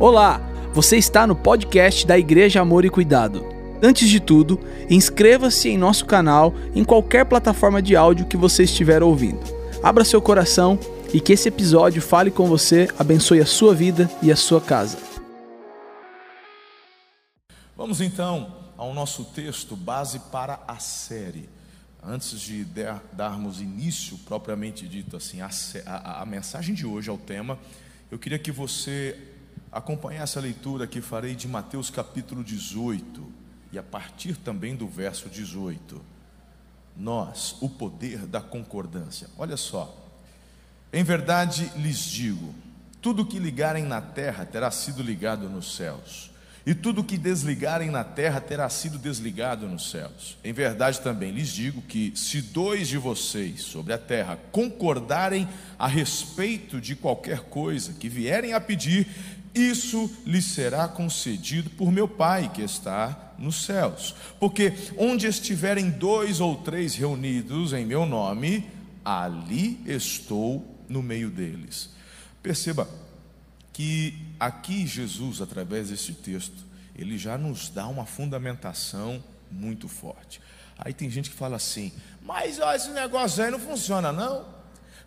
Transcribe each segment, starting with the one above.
Olá, você está no podcast da Igreja Amor e Cuidado. Antes de tudo, inscreva-se em nosso canal em qualquer plataforma de áudio que você estiver ouvindo. Abra seu coração e que esse episódio fale com você, abençoe a sua vida e a sua casa. Vamos então ao nosso texto base para a série. Antes de darmos início, propriamente dito assim, a, a, a mensagem de hoje ao tema, eu queria que você acompanhar essa leitura que farei de Mateus capítulo 18 e a partir também do verso 18. Nós, o poder da concordância. Olha só. Em verdade lhes digo: tudo que ligarem na terra terá sido ligado nos céus, e tudo que desligarem na terra terá sido desligado nos céus. Em verdade também lhes digo que, se dois de vocês sobre a terra concordarem a respeito de qualquer coisa que vierem a pedir, isso lhe será concedido por meu Pai que está nos céus. Porque onde estiverem dois ou três reunidos em meu nome, ali estou no meio deles. Perceba que aqui Jesus, através desse texto, ele já nos dá uma fundamentação muito forte. Aí tem gente que fala assim, mas ó, esse negócio aí não funciona, não.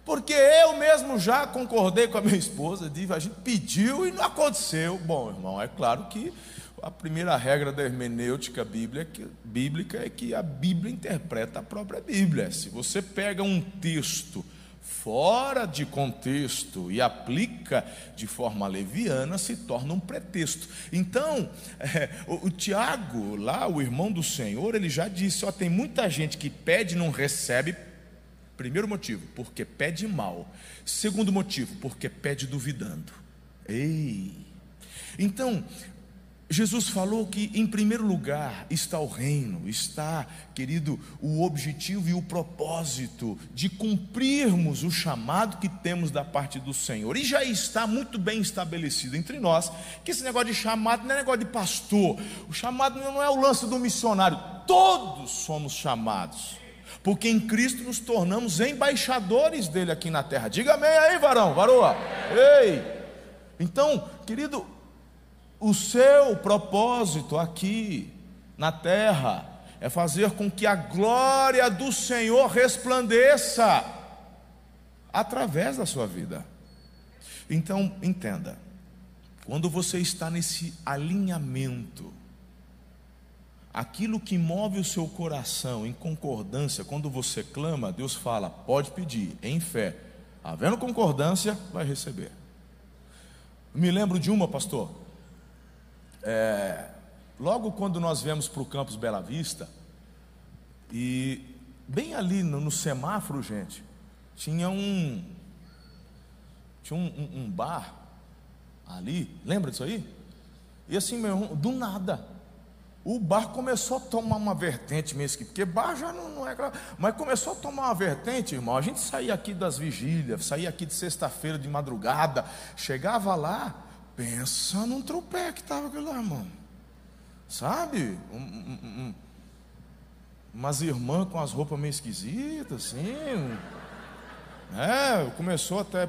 Porque eu mesmo já concordei com a minha esposa, a gente pediu e não aconteceu. Bom, irmão, é claro que a primeira regra da hermenêutica bíblica é que a Bíblia interpreta a própria Bíblia. Se você pega um texto fora de contexto e aplica de forma leviana, se torna um pretexto. Então, é, o, o, Tiago, lá, o irmão do Senhor, ele já disse: ó, tem muita gente que pede e não recebe Primeiro motivo, porque pede mal. Segundo motivo, porque pede duvidando. Ei! Então, Jesus falou que em primeiro lugar está o reino, está, querido, o objetivo e o propósito de cumprirmos o chamado que temos da parte do Senhor. E já está muito bem estabelecido entre nós que esse negócio de chamado não é negócio de pastor, o chamado não é o lance do missionário, todos somos chamados porque em Cristo nos tornamos embaixadores dele aqui na terra. Diga amém aí, varão, varoa. Ei! Então, querido, o seu propósito aqui na terra é fazer com que a glória do Senhor resplandeça através da sua vida. Então, entenda, quando você está nesse alinhamento, aquilo que move o seu coração em concordância, quando você clama, Deus fala: pode pedir, em fé. Havendo concordância, vai receber. Me lembro de uma, pastor. É, logo quando nós viemos para o campus Bela Vista, e bem ali no, no semáforo, gente, tinha um. Tinha um, um, um bar ali, lembra disso aí? E assim, meu irmão, do nada, o bar começou a tomar uma vertente mesmo, porque bar já não, não é grave, mas começou a tomar uma vertente, irmão. A gente saía aqui das vigílias, saía aqui de sexta-feira de madrugada, chegava lá, pensa num tropé que estava lá, irmão. Sabe? Um, um, um, umas irmãs com as roupas meio esquisitas, assim. É, começou até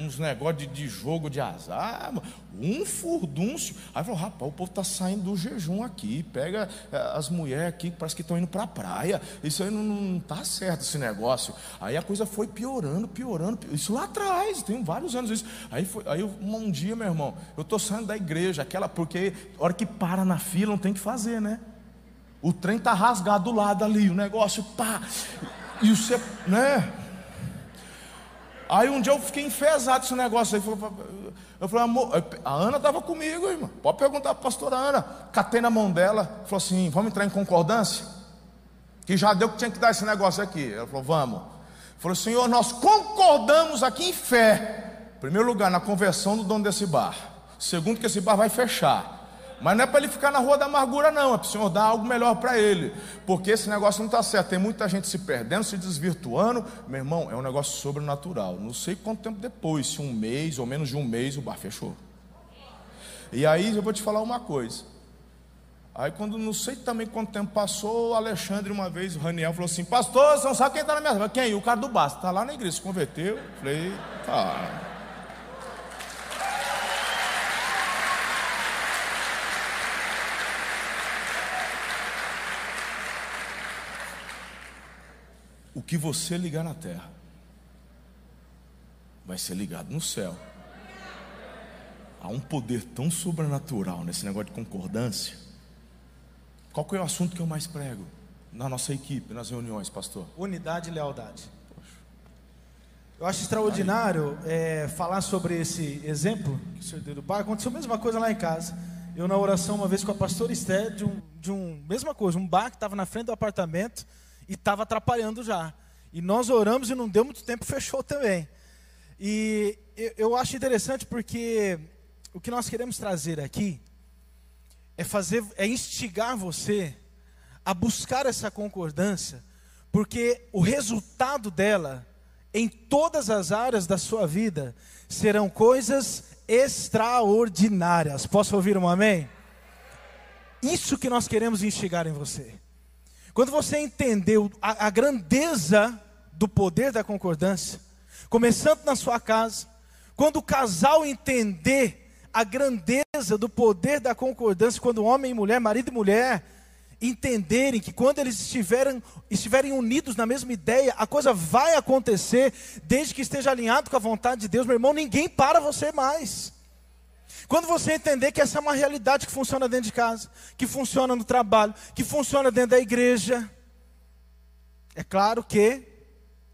uns negócios de, de, jogo de azar, um furdúncio. Aí falou: rapaz, o povo está saindo do jejum aqui. Pega é, as mulheres aqui parece que estão indo para a praia. Isso aí não está certo, esse negócio. Aí a coisa foi piorando, piorando. Isso lá atrás, tem vários anos isso. Aí, foi, aí um dia, meu irmão, eu estou saindo da igreja, aquela, porque a hora que para na fila não tem que fazer, né? O trem está rasgado do lado ali, o negócio, pá. E você, né? Aí um dia eu fiquei enfesado esse negócio aí. Eu falei, amor, a Ana estava comigo, irmão. Pode perguntar para a pastora Ana. Catei na mão dela, falou assim: vamos entrar em concordância? Que já deu que tinha que dar esse negócio aqui. Ela falou, vamos. Falou, Senhor, nós concordamos aqui em fé. Primeiro lugar, na conversão do dono desse bar. Segundo, que esse bar vai fechar. Mas não é para ele ficar na rua da amargura, não. É para o Senhor dar algo melhor para ele. Porque esse negócio não está certo. Tem muita gente se perdendo, se desvirtuando. Meu irmão, é um negócio sobrenatural. Não sei quanto tempo depois, se um mês ou menos de um mês, o bar fechou. E aí eu vou te falar uma coisa. Aí quando não sei também quanto tempo passou, o Alexandre uma vez, o Raniel falou assim, pastor, você não sabe quem está na minha. Quem? O cara do bar, está lá na igreja, se converteu. Falei, tá. Que você ligar na terra vai ser ligado no céu. Há um poder tão sobrenatural nesse negócio de concordância. Qual que é o assunto que eu mais prego na nossa equipe, nas reuniões, pastor? Unidade e lealdade. Eu acho extraordinário é, falar sobre esse exemplo que o senhor deu do bar. Aconteceu a mesma coisa lá em casa. Eu, na oração, uma vez com a pastora Esté, de um, de um mesma coisa, um bar que estava na frente do apartamento e estava atrapalhando já. E nós oramos e não deu muito tempo, fechou também. E eu, acho interessante porque o que nós queremos trazer aqui é fazer, é instigar você a buscar essa concordância, porque o resultado dela em todas as áreas da sua vida serão coisas extraordinárias. Posso ouvir um amém? Isso que nós queremos instigar em você. Quando você entendeu a, a grandeza do poder da concordância, começando na sua casa, quando o casal entender a grandeza do poder da concordância, quando homem e mulher, marido e mulher, entenderem que quando eles estiverem, estiverem unidos na mesma ideia, a coisa vai acontecer, desde que esteja alinhado com a vontade de Deus, meu irmão, ninguém para você mais. Quando você entender que essa é uma realidade que funciona dentro de casa, que funciona no trabalho, que funciona dentro da igreja, é claro que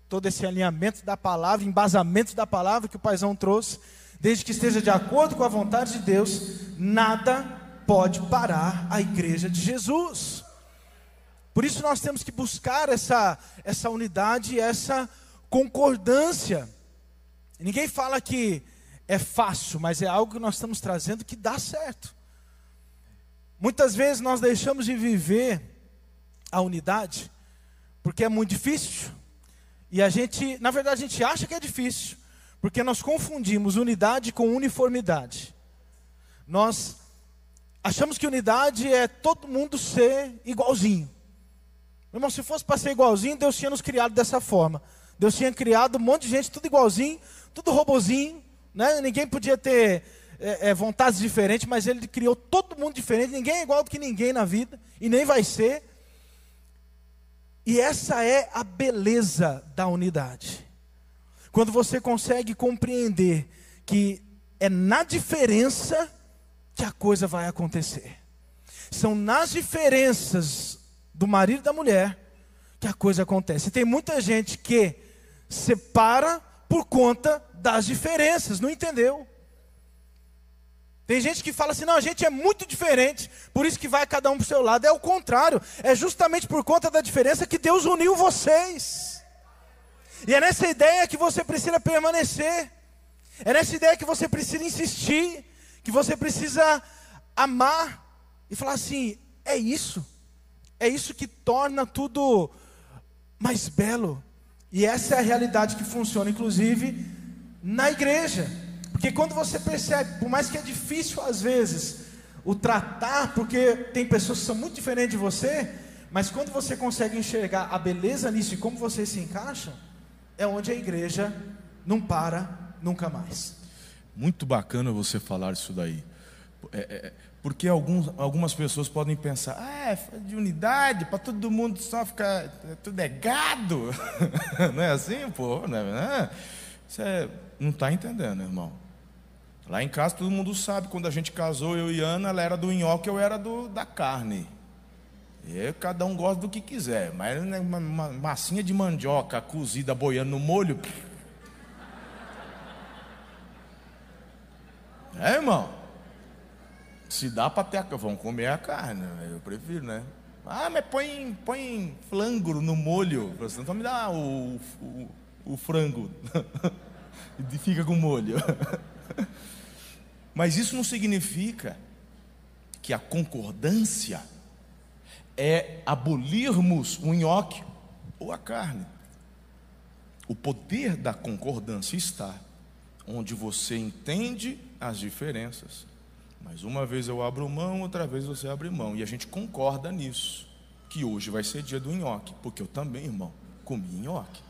todo esse alinhamento da palavra, embasamento da palavra que o paizão trouxe, desde que esteja de acordo com a vontade de Deus, nada pode parar a igreja de Jesus. Por isso nós temos que buscar essa, essa unidade, essa concordância. Ninguém fala que é fácil, mas é algo que nós estamos trazendo que dá certo. Muitas vezes nós deixamos de viver a unidade porque é muito difícil. E a gente, na verdade, a gente acha que é difícil, porque nós confundimos unidade com uniformidade. Nós Achamos que unidade é todo mundo ser igualzinho. Meu irmão, se fosse para ser igualzinho, Deus tinha nos criado dessa forma. Deus tinha criado um monte de gente, tudo igualzinho, tudo robozinho, né? Ninguém podia ter é, é, vontades diferentes, mas Ele criou todo mundo diferente. Ninguém é igual do que ninguém na vida, e nem vai ser. E essa é a beleza da unidade. Quando você consegue compreender que é na diferença que a coisa vai acontecer. São nas diferenças do marido e da mulher que a coisa acontece. Tem muita gente que separa por conta das diferenças, não entendeu? Tem gente que fala assim: não, a gente é muito diferente, por isso que vai cada um para o seu lado. É o contrário, é justamente por conta da diferença que Deus uniu vocês. E é nessa ideia que você precisa permanecer, é nessa ideia que você precisa insistir que você precisa amar e falar assim: é isso, é isso que torna tudo mais belo. E essa é a realidade que funciona, inclusive, na igreja. Porque quando você percebe, por mais que é difícil às vezes o tratar, porque tem pessoas que são muito diferentes de você, mas quando você consegue enxergar a beleza nisso e como você se encaixa, é onde a igreja não para nunca mais. Muito bacana você falar isso daí. É, é, é, porque alguns, algumas pessoas podem pensar, ah, é de unidade, para todo mundo só ficar, tudo é gado. não é assim, pô? Não é, Você não está entendendo, irmão. Lá em casa todo mundo sabe, quando a gente casou, eu e Ana, ela era do nhoque, eu era do, da carne. E cada um gosta do que quiser, mas né, uma, uma massinha de mandioca cozida boiando no molho, É, irmão? Se dá para ter vamos comer a carne, eu prefiro, né? Ah, mas põe, põe flango no molho. Você então me dá o, o, o frango. e fica com molho. mas isso não significa que a concordância é abolirmos o nhoque ou a carne. O poder da concordância está onde você entende as diferenças. Mas uma vez eu abro mão, outra vez você abre mão. E a gente concorda nisso. Que hoje vai ser dia do nhoque. Porque eu também, irmão, comi nhoque.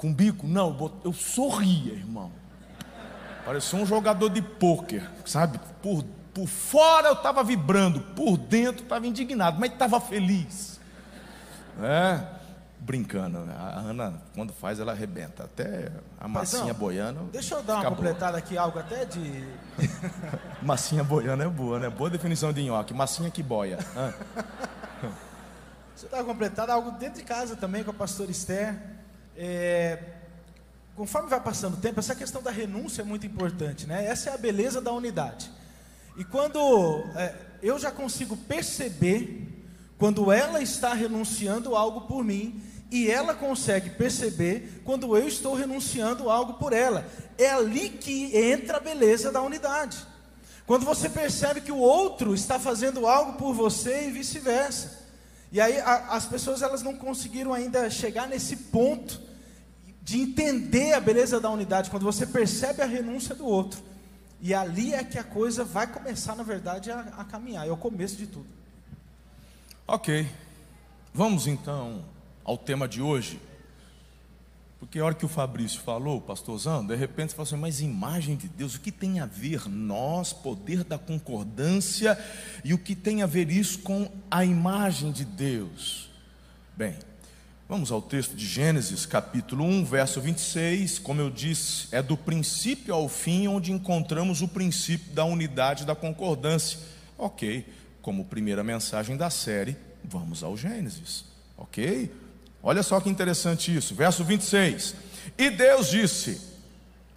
Com bico? Não, eu sorria, irmão. Parecia um jogador de pôquer, sabe? Por, por fora eu estava vibrando, por dentro estava indignado, mas estava feliz. É. brincando. A Ana, quando faz, ela arrebenta. Até a massinha Paizão, boiana. Deixa eu dar uma fica boa. completada aqui, algo até de. Massinha boiana é boa, né? Boa definição de nhoque. Massinha que boia. Ah, eu dar uma completada, algo dentro de casa também com a pastora Esther. É, conforme vai passando o tempo, essa questão da renúncia é muito importante, né? Essa é a beleza da unidade. E quando é, eu já consigo perceber quando ela está renunciando algo por mim e ela consegue perceber quando eu estou renunciando algo por ela. É ali que entra a beleza da unidade. Quando você percebe que o outro está fazendo algo por você e vice-versa. E aí a, as pessoas elas não conseguiram ainda chegar nesse ponto de entender a beleza da unidade quando você percebe a renúncia do outro. E ali é que a coisa vai começar, na verdade, a, a caminhar. É o começo de tudo. ok. Vamos então ao tema de hoje. Porque a hora que o Fabrício falou, pastorzão, de repente você falou assim, mas imagem de Deus, o que tem a ver nós, poder da concordância, e o que tem a ver isso com a imagem de Deus? Bem, vamos ao texto de Gênesis, capítulo 1, verso 26. Como eu disse, é do princípio ao fim onde encontramos o princípio da unidade da concordância. Ok, como primeira mensagem da série, vamos ao Gênesis. Ok? Olha só que interessante isso, verso 26. E Deus disse: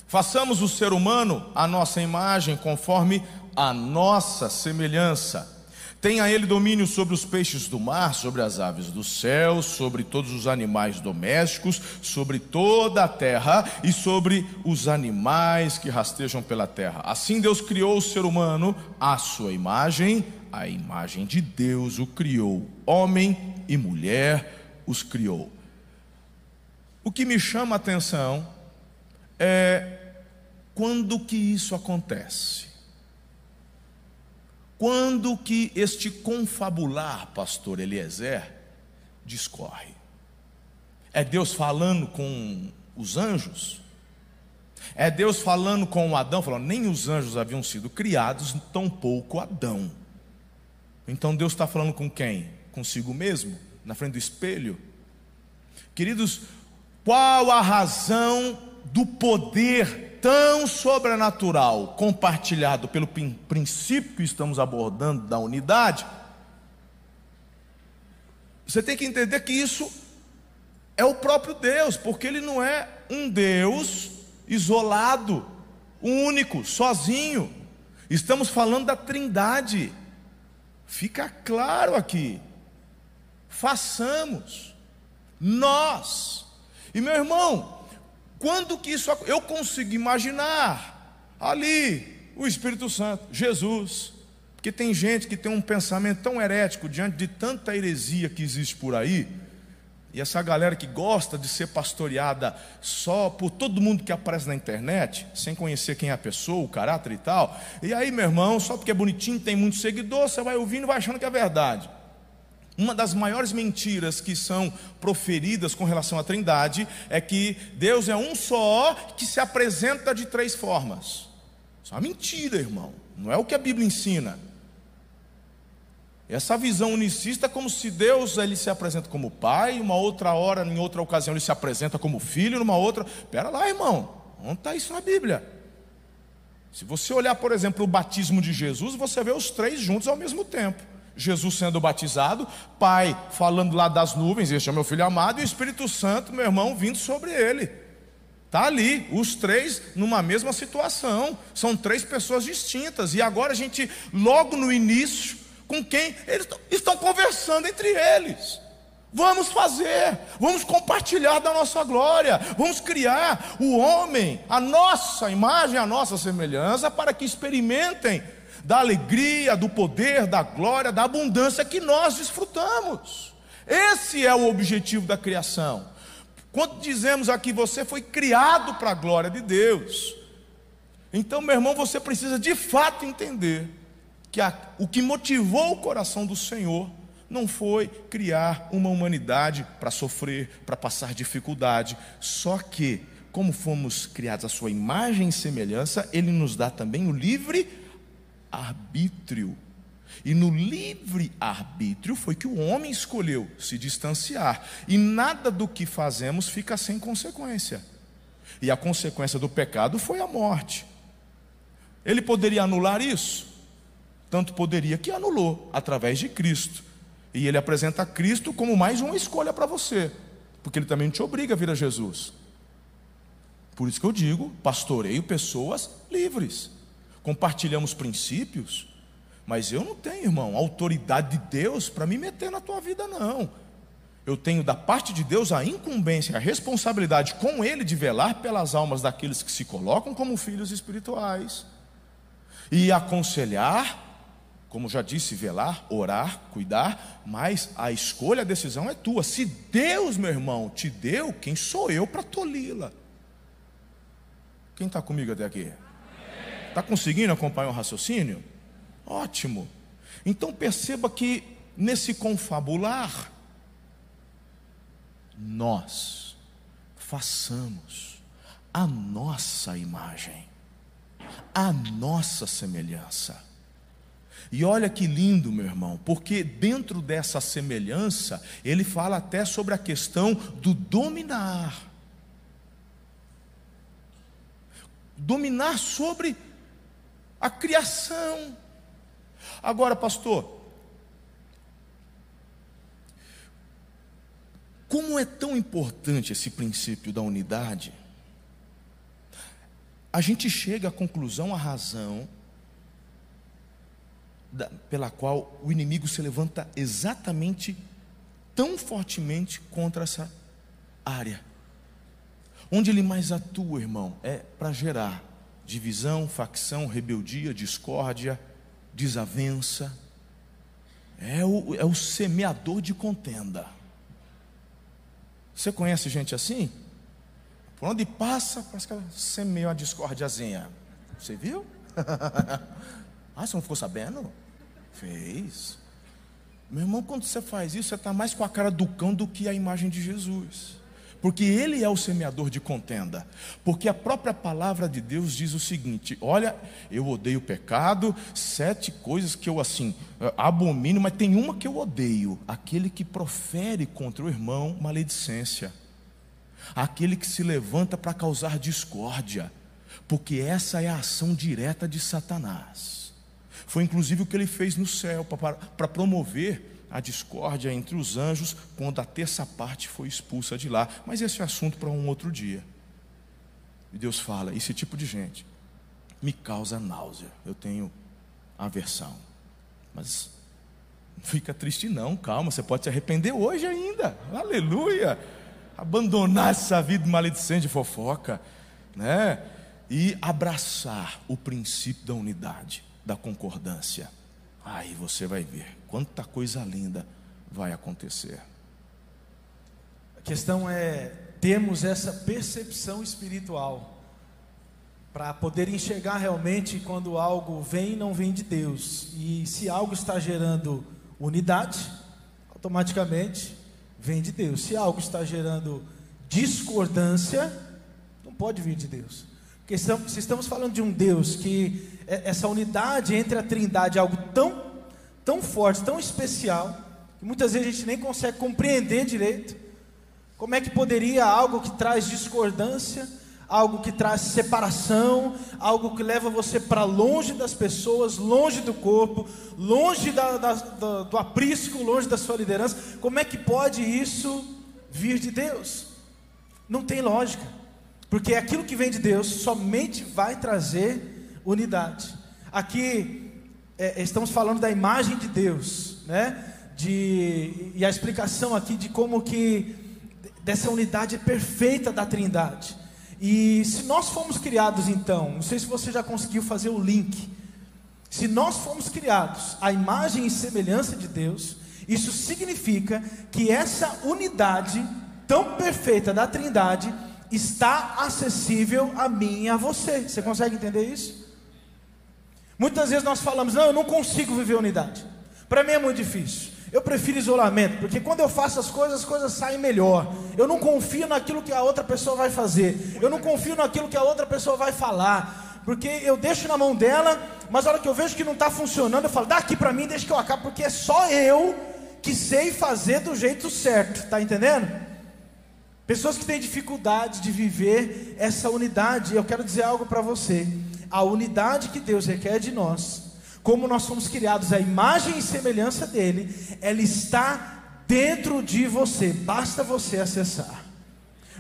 Façamos o ser humano a nossa imagem, conforme a nossa semelhança. Tenha ele domínio sobre os peixes do mar, sobre as aves do céu, sobre todos os animais domésticos, sobre toda a terra e sobre os animais que rastejam pela terra. Assim Deus criou o ser humano à sua imagem, a imagem de Deus o criou, homem e mulher os criou. O que me chama a atenção é quando que isso acontece. Quando que este confabular, pastor Eliezer, discorre? É Deus falando com os anjos? É Deus falando com Adão, falando, nem os anjos haviam sido criados, tampouco Adão. Então Deus está falando com quem? Consigo mesmo? Na frente do espelho? Queridos, qual a razão do poder tão sobrenatural compartilhado pelo princípio que estamos abordando da unidade? Você tem que entender que isso é o próprio Deus, porque Ele não é um Deus isolado, único, sozinho. Estamos falando da Trindade. Fica claro aqui. Façamos. Nós. E meu irmão, quando que isso eu consigo imaginar ali o Espírito Santo, Jesus, porque tem gente que tem um pensamento tão herético diante de tanta heresia que existe por aí, e essa galera que gosta de ser pastoreada só por todo mundo que aparece na internet, sem conhecer quem é a pessoa, o caráter e tal. E aí, meu irmão, só porque é bonitinho, tem muito seguidor, você vai ouvindo e vai achando que é verdade. Uma das maiores mentiras que são proferidas com relação à Trindade é que Deus é um só que se apresenta de três formas. Isso é uma mentira, irmão. Não é o que a Bíblia ensina. Essa visão unicista é como se Deus ele se apresenta como pai, uma outra hora, em outra ocasião, ele se apresenta como filho, numa outra. Pera lá, irmão. Onde está isso na Bíblia? Se você olhar, por exemplo, o batismo de Jesus, você vê os três juntos ao mesmo tempo. Jesus sendo batizado, Pai falando lá das nuvens, este é meu filho amado, e o Espírito Santo, meu irmão, vindo sobre ele. Está ali, os três numa mesma situação, são três pessoas distintas, e agora a gente, logo no início, com quem eles estão conversando entre eles. Vamos fazer, vamos compartilhar da nossa glória, vamos criar o homem, a nossa imagem, a nossa semelhança, para que experimentem da alegria, do poder, da glória, da abundância que nós desfrutamos. Esse é o objetivo da criação. Quando dizemos aqui, você foi criado para a glória de Deus. Então, meu irmão, você precisa de fato entender que a, o que motivou o coração do Senhor não foi criar uma humanidade para sofrer, para passar dificuldade, só que, como fomos criados à sua imagem e semelhança, Ele nos dá também o livre arbítrio. E no livre arbítrio foi que o homem escolheu se distanciar. E nada do que fazemos fica sem consequência. E a consequência do pecado foi a morte. Ele poderia anular isso? Tanto poderia que anulou através de Cristo. E ele apresenta Cristo como mais uma escolha para você, porque ele também te obriga a vir a Jesus. Por isso que eu digo, pastoreio pessoas livres. Compartilhamos princípios, mas eu não tenho, irmão, autoridade de Deus para me meter na tua vida, não. Eu tenho da parte de Deus a incumbência, a responsabilidade com Ele de velar pelas almas daqueles que se colocam como filhos espirituais e aconselhar, como já disse, velar, orar, cuidar, mas a escolha, a decisão é tua. Se Deus, meu irmão, te deu, quem sou eu para tolhi-la? Quem está comigo até aqui? Está conseguindo acompanhar o raciocínio? Ótimo. Então perceba que nesse confabular, nós façamos a nossa imagem, a nossa semelhança. E olha que lindo, meu irmão, porque dentro dessa semelhança, ele fala até sobre a questão do dominar. Dominar sobre a criação. Agora, pastor, como é tão importante esse princípio da unidade, a gente chega à conclusão, à razão, da, pela qual o inimigo se levanta exatamente tão fortemente contra essa área. Onde ele mais atua, irmão, é para gerar divisão, facção, rebeldia, discórdia, desavença. É o, é o semeador de contenda. Você conhece gente assim? Por onde passa, parece que ela semeia uma discórdiazinha. Você viu? ah, você não ficou sabendo? Fez. Meu irmão, quando você faz isso, você está mais com a cara do cão do que a imagem de Jesus porque ele é o semeador de contenda. Porque a própria palavra de Deus diz o seguinte: olha, eu odeio o pecado, sete coisas que eu assim eh, abomino, mas tem uma que eu odeio: aquele que profere contra o irmão maledicência, aquele que se levanta para causar discórdia, porque essa é a ação direta de Satanás. Foi inclusive o que ele fez no céu para promover a discórdia entre os anjos quando a terça parte foi expulsa de lá. Mas esse é assunto para um outro dia. E Deus fala: esse tipo de gente me causa náusea, eu tenho aversão. Mas fica triste, não, calma, você pode se arrepender hoje ainda, aleluia. Abandonar essa vida maledicente de fofoca, né? E abraçar o princípio da unidade, da concordância. Aí você vai ver quanta coisa linda vai acontecer. A questão é termos essa percepção espiritual para poder enxergar realmente quando algo vem não vem de Deus. E se algo está gerando unidade, automaticamente vem de Deus. Se algo está gerando discordância, não pode vir de Deus. Porque se estamos falando de um Deus que é, essa unidade entre a Trindade é algo tão, tão forte, tão especial, que muitas vezes a gente nem consegue compreender direito. Como é que poderia algo que traz discordância, algo que traz separação, algo que leva você para longe das pessoas, longe do corpo, longe da, da, da, do aprisco, longe da sua liderança, como é que pode isso vir de Deus? Não tem lógica. Porque aquilo que vem de Deus somente vai trazer unidade. Aqui é, estamos falando da imagem de Deus, né? De, e a explicação aqui de como que dessa unidade perfeita da Trindade. E se nós fomos criados então, não sei se você já conseguiu fazer o link. Se nós fomos criados à imagem e semelhança de Deus, isso significa que essa unidade tão perfeita da Trindade está acessível a mim e a você. Você consegue entender isso? Muitas vezes nós falamos, não, eu não consigo viver unidade. Para mim é muito difícil. Eu prefiro isolamento, porque quando eu faço as coisas, as coisas saem melhor. Eu não confio naquilo que a outra pessoa vai fazer. Eu não confio naquilo que a outra pessoa vai falar. Porque eu deixo na mão dela, mas a hora que eu vejo que não está funcionando, eu falo, dá aqui para mim, deixa que eu acabe, porque é só eu que sei fazer do jeito certo, tá entendendo? Pessoas que têm dificuldade de viver essa unidade, eu quero dizer algo para você. A unidade que Deus requer de nós, como nós fomos criados à imagem e semelhança dele, ela está dentro de você, basta você acessar,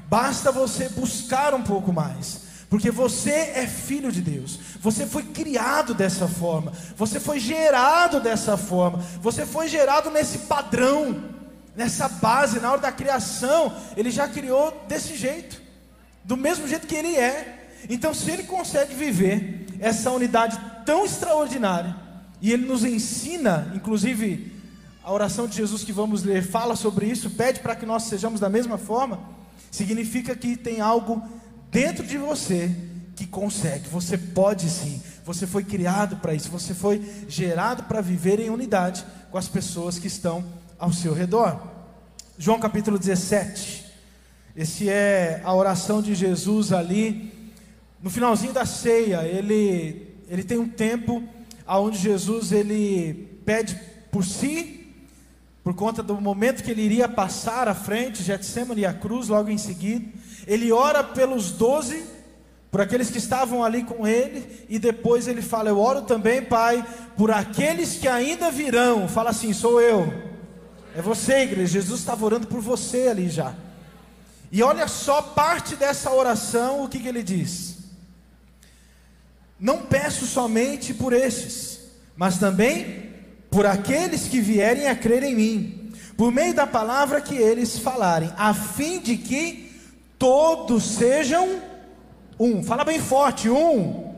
basta você buscar um pouco mais, porque você é filho de Deus, você foi criado dessa forma, você foi gerado dessa forma, você foi gerado nesse padrão nessa base, na hora da criação, ele já criou desse jeito, do mesmo jeito que ele é. Então, se ele consegue viver essa unidade tão extraordinária, e ele nos ensina, inclusive, a oração de Jesus que vamos ler fala sobre isso, pede para que nós sejamos da mesma forma, significa que tem algo dentro de você que consegue, você pode sim, você foi criado para isso, você foi gerado para viver em unidade com as pessoas que estão ao seu redor. João capítulo 17. Esse é a oração de Jesus ali no finalzinho da ceia. Ele ele tem um tempo aonde Jesus ele pede por si, por conta do momento que ele iria passar à frente, Getsemane e a cruz logo em seguida. Ele ora pelos doze, por aqueles que estavam ali com ele, e depois ele fala: Eu oro também, Pai, por aqueles que ainda virão. Fala assim: Sou eu. É você, igreja. Jesus estava orando por você ali já. E olha só parte dessa oração, o que, que ele diz? Não peço somente por estes, mas também por aqueles que vierem a crer em mim, por meio da palavra que eles falarem, a fim de que todos sejam um. Fala bem forte, um.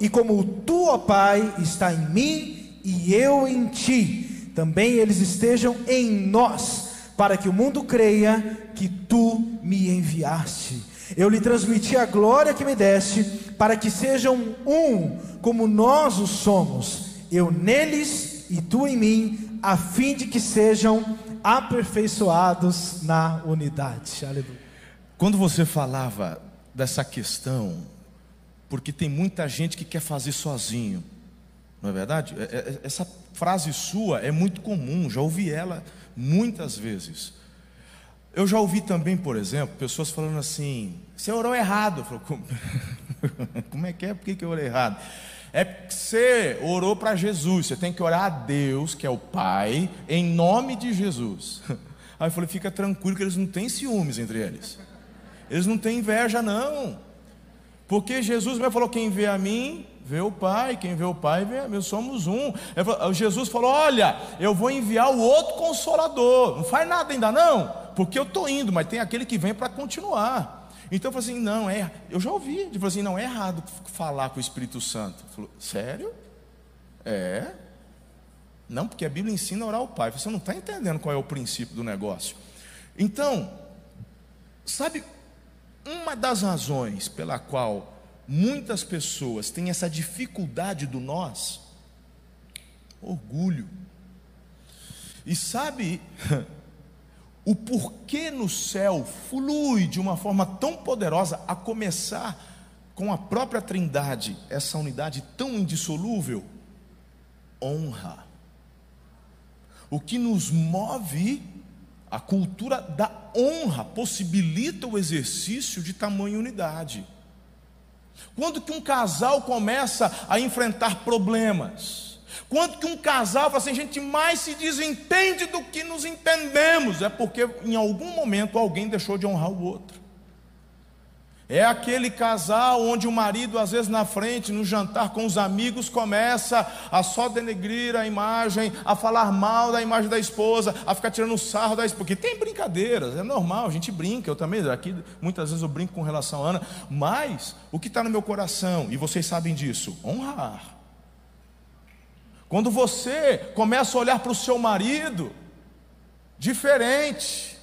E como tu, ó Pai, está em mim e eu em ti também eles estejam em nós, para que o mundo creia que tu me enviaste. Eu lhe transmiti a glória que me deste, para que sejam um, como nós o somos, eu neles e tu em mim, a fim de que sejam aperfeiçoados na unidade. Aleluia. Quando você falava dessa questão, porque tem muita gente que quer fazer sozinho, não é verdade? É, é, essa frase sua é muito comum, já ouvi ela muitas vezes. Eu já ouvi também, por exemplo, pessoas falando assim: você orou errado. Eu falo, como... como é que é? Por que, eu orei errado? É porque você orou para Jesus, você tem que orar a Deus, que é o Pai, em nome de Jesus. Aí eu falei: fica tranquilo que eles não têm ciúmes entre eles, eles não têm inveja, não, porque Jesus me falou: quem vê a mim, vê o Pai, quem vê o Pai vê, nós somos um. Jesus falou: Olha, eu vou enviar o outro consolador, não faz nada ainda não, porque eu estou indo, mas tem aquele que vem para continuar. Então eu falei assim: Não, é, eu já ouvi, ele falou assim: Não é errado falar com o Espírito Santo. Falou: Sério? É. Não, porque a Bíblia ensina a orar ao Pai. Você não está entendendo qual é o princípio do negócio. Então, sabe, uma das razões pela qual muitas pessoas têm essa dificuldade do nós, orgulho. E sabe o porquê no céu flui de uma forma tão poderosa, a começar com a própria Trindade, essa unidade tão indissolúvel? Honra. O que nos move, a cultura da honra, possibilita o exercício de tamanha unidade. Quando que um casal começa a enfrentar problemas? Quando que um casal fala assim, a gente mais se desentende do que nos entendemos? É porque em algum momento alguém deixou de honrar o outro. É aquele casal onde o marido, às vezes na frente, no jantar com os amigos, começa a só denegrir a imagem, a falar mal da imagem da esposa, a ficar tirando sarro da esposa. Porque tem brincadeiras, é normal, a gente brinca. Eu também, aqui muitas vezes eu brinco com relação a Ana. Mas o que está no meu coração, e vocês sabem disso, honrar. Quando você começa a olhar para o seu marido diferente,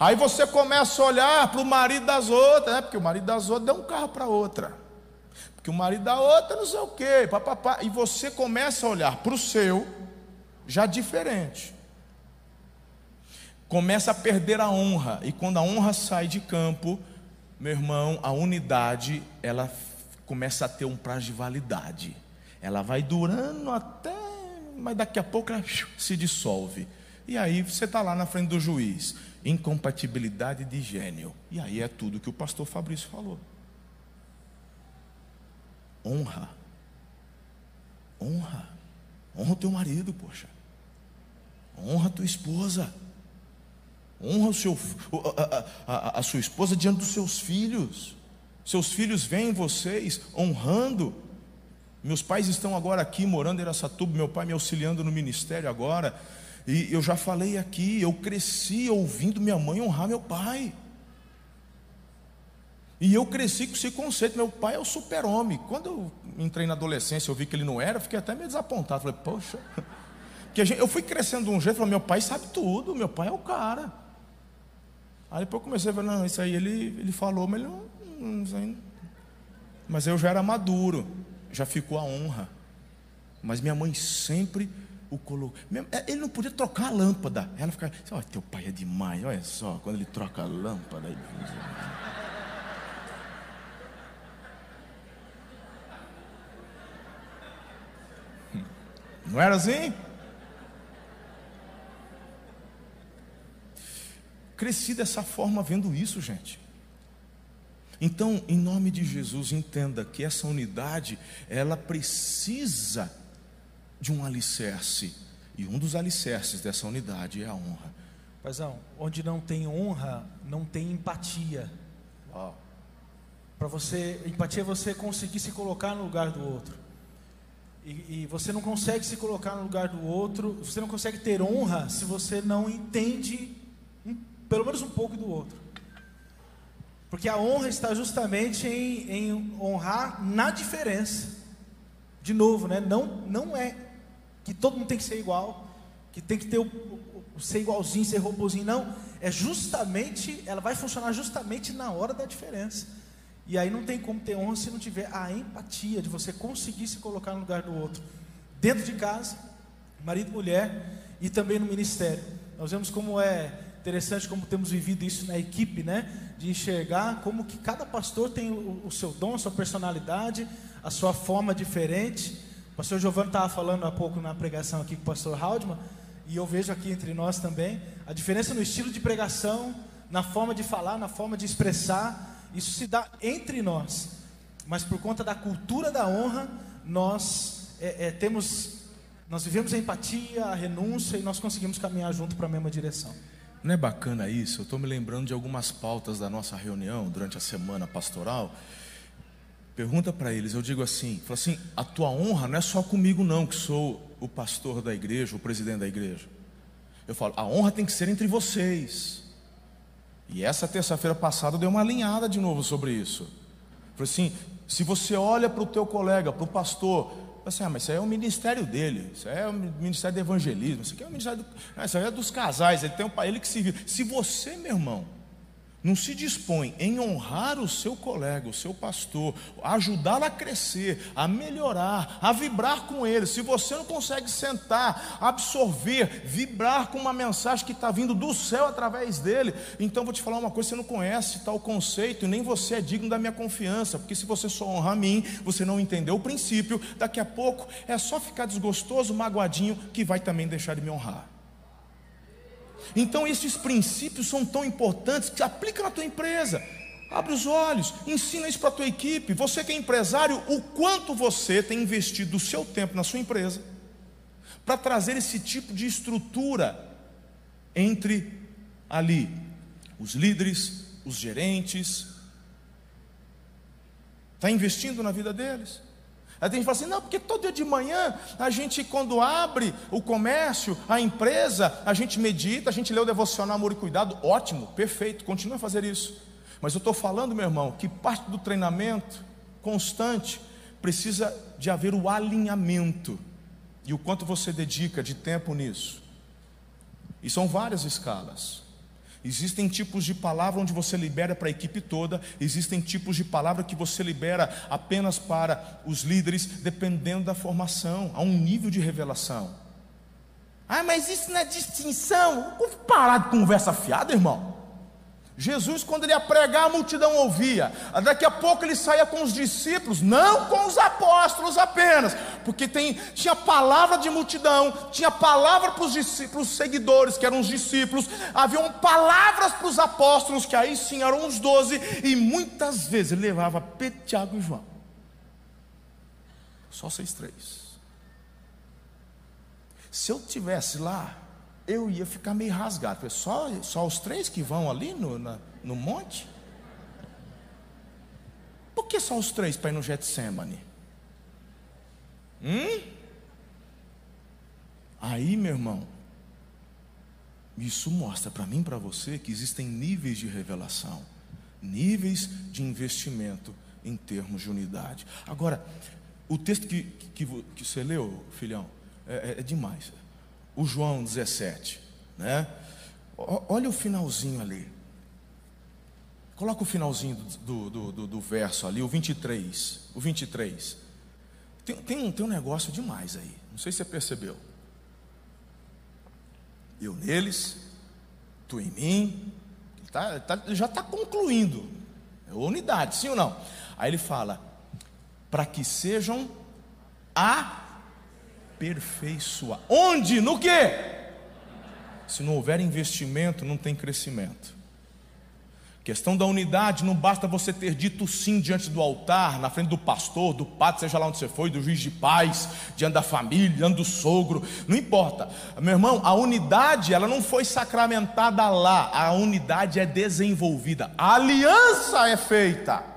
Aí você começa a olhar para o marido das outras, né? porque o marido das outras deu um carro para outra. Porque o marido da outra não sei o quê, papapá. E você começa a olhar para o seu, já diferente. Começa a perder a honra. E quando a honra sai de campo, meu irmão, a unidade, ela começa a ter um prazo de validade. Ela vai durando até, mas daqui a pouco ela se dissolve. E aí você está lá na frente do juiz. Incompatibilidade de gênio. E aí é tudo que o pastor Fabrício falou. Honra. Honra. Honra o teu marido, poxa. Honra a tua esposa. Honra o seu, a, a, a sua esposa diante dos seus filhos. Seus filhos veem vocês honrando. Meus pais estão agora aqui morando em Aracatuba, meu pai me auxiliando no ministério agora. E eu já falei aqui, eu cresci ouvindo minha mãe honrar meu pai. E eu cresci com esse conceito, meu pai é o super-homem. Quando eu entrei na adolescência, eu vi que ele não era, fiquei até meio desapontado. Falei, poxa, porque gente, eu fui crescendo de um jeito, falei, meu pai sabe tudo, meu pai é o cara. Aí depois eu comecei a ver, não, isso aí ele, ele falou, mas ele não, não Mas eu já era maduro, já ficou a honra. Mas minha mãe sempre o colocou. É, ele não podia trocar a lâmpada. Ela ficava, olha, teu pai é demais, olha só, quando ele troca a lâmpada. Ele... Não era assim? Cresci dessa forma vendo isso, gente. Então, em nome de Jesus, entenda que essa unidade, ela precisa de um alicerce. E um dos alicerces dessa unidade é a honra. Paizão, onde não tem honra, não tem empatia. Para você, empatia é você conseguir se colocar no lugar do outro. E, e, você não consegue se colocar no lugar do outro, você não consegue ter honra se você não entende um, pelo menos um pouco do outro. Porque a honra está justamente em, em honrar na diferença. De novo, né? não, não é que todo mundo tem que ser igual, que tem que ter o, o, ser igualzinho, ser robozinho, não. É justamente, ela vai funcionar justamente na hora da diferença. E aí não tem como ter honra se não tiver a empatia de você conseguir se colocar no lugar do outro. Dentro de casa, marido e mulher, e também no ministério. Nós vemos como é interessante como temos vivido isso na equipe, né? De enxergar como que cada pastor tem o, o seu dom, a sua personalidade, a sua forma diferente o pastor Giovanni estava falando há pouco na pregação aqui com o pastor Haldman, e eu vejo aqui entre nós também, a diferença no estilo de pregação, na forma de falar, na forma de expressar, isso se dá entre nós, mas por conta da cultura da honra, nós é, é, temos, nós vivemos a empatia, a renúncia e nós conseguimos caminhar junto para a mesma direção. Não é bacana isso? Eu estou me lembrando de algumas pautas da nossa reunião durante a semana pastoral Pergunta para eles, eu digo assim, fala assim, a tua honra não é só comigo não, que sou o pastor da igreja, o presidente da igreja. Eu falo, a honra tem que ser entre vocês. E essa terça-feira passada deu uma alinhada de novo sobre isso. Falei assim, se você olha para o teu colega, para o pastor, assim, ah, mas isso aí é o ministério dele, isso aí é o ministério do evangelismo, isso aqui é o ministério do, isso aí é dos casais, ele tem um ele que se viu. Se você, meu irmão, não se dispõe em honrar o seu colega, o seu pastor, ajudá-lo a crescer, a melhorar, a vibrar com ele, se você não consegue sentar, absorver, vibrar com uma mensagem que está vindo do céu através dele, então vou te falar uma coisa: você não conhece tal conceito, e nem você é digno da minha confiança, porque se você só honrar a mim, você não entendeu o princípio, daqui a pouco é só ficar desgostoso, magoadinho, que vai também deixar de me honrar. Então esses princípios são tão importantes que aplica na tua empresa. Abre os olhos, ensina isso para a tua equipe. Você que é empresário, o quanto você tem investido o seu tempo na sua empresa para trazer esse tipo de estrutura entre ali os líderes, os gerentes. Está investindo na vida deles? Aí tem gente fala assim: não, porque todo dia de manhã a gente, quando abre o comércio, a empresa, a gente medita, a gente lê o devocional Amor e Cuidado. Ótimo, perfeito, continue a fazer isso. Mas eu estou falando, meu irmão, que parte do treinamento constante precisa de haver o alinhamento. E o quanto você dedica de tempo nisso. E são várias escalas. Existem tipos de palavra onde você libera para a equipe toda, existem tipos de palavra que você libera apenas para os líderes, dependendo da formação, há um nível de revelação. Ah, mas isso não é distinção. Parar de conversa fiada, irmão. Jesus, quando ele ia pregar, a multidão ouvia. Daqui a pouco ele saía com os discípulos, não com os apóstolos apenas, Porque tem, tinha palavra de multidão, tinha palavra para os seguidores, que eram os discípulos, haviam palavras para os apóstolos, que aí sim eram os doze, e muitas vezes ele levava Pedro, Tiago e João. Só vocês três. Se eu tivesse lá, eu ia ficar meio rasgado. Só, só os três que vão ali no, na, no monte? Por que só os três para ir no Getsemane? Hum? Aí, meu irmão, isso mostra para mim e para você que existem níveis de revelação, níveis de investimento em termos de unidade. Agora, o texto que, que, que você leu, filhão, é, é, é demais. O João 17, né? Olha o finalzinho ali. Coloca o finalzinho do, do, do, do verso ali, o 23. O 23. Tem, tem, um, tem um negócio demais aí. Não sei se você percebeu. Eu neles, tu em mim. Tá, tá, já está concluindo. É unidade, sim ou não? Aí ele fala: para que sejam aperfeiçoados. Onde? No que? Se não houver investimento, não tem crescimento. Questão da unidade, não basta você ter dito sim diante do altar, na frente do pastor, do padre, seja lá onde você foi, do juiz de paz, diante da família, diante do sogro, não importa. Meu irmão, a unidade, ela não foi sacramentada lá, a unidade é desenvolvida, a aliança é feita.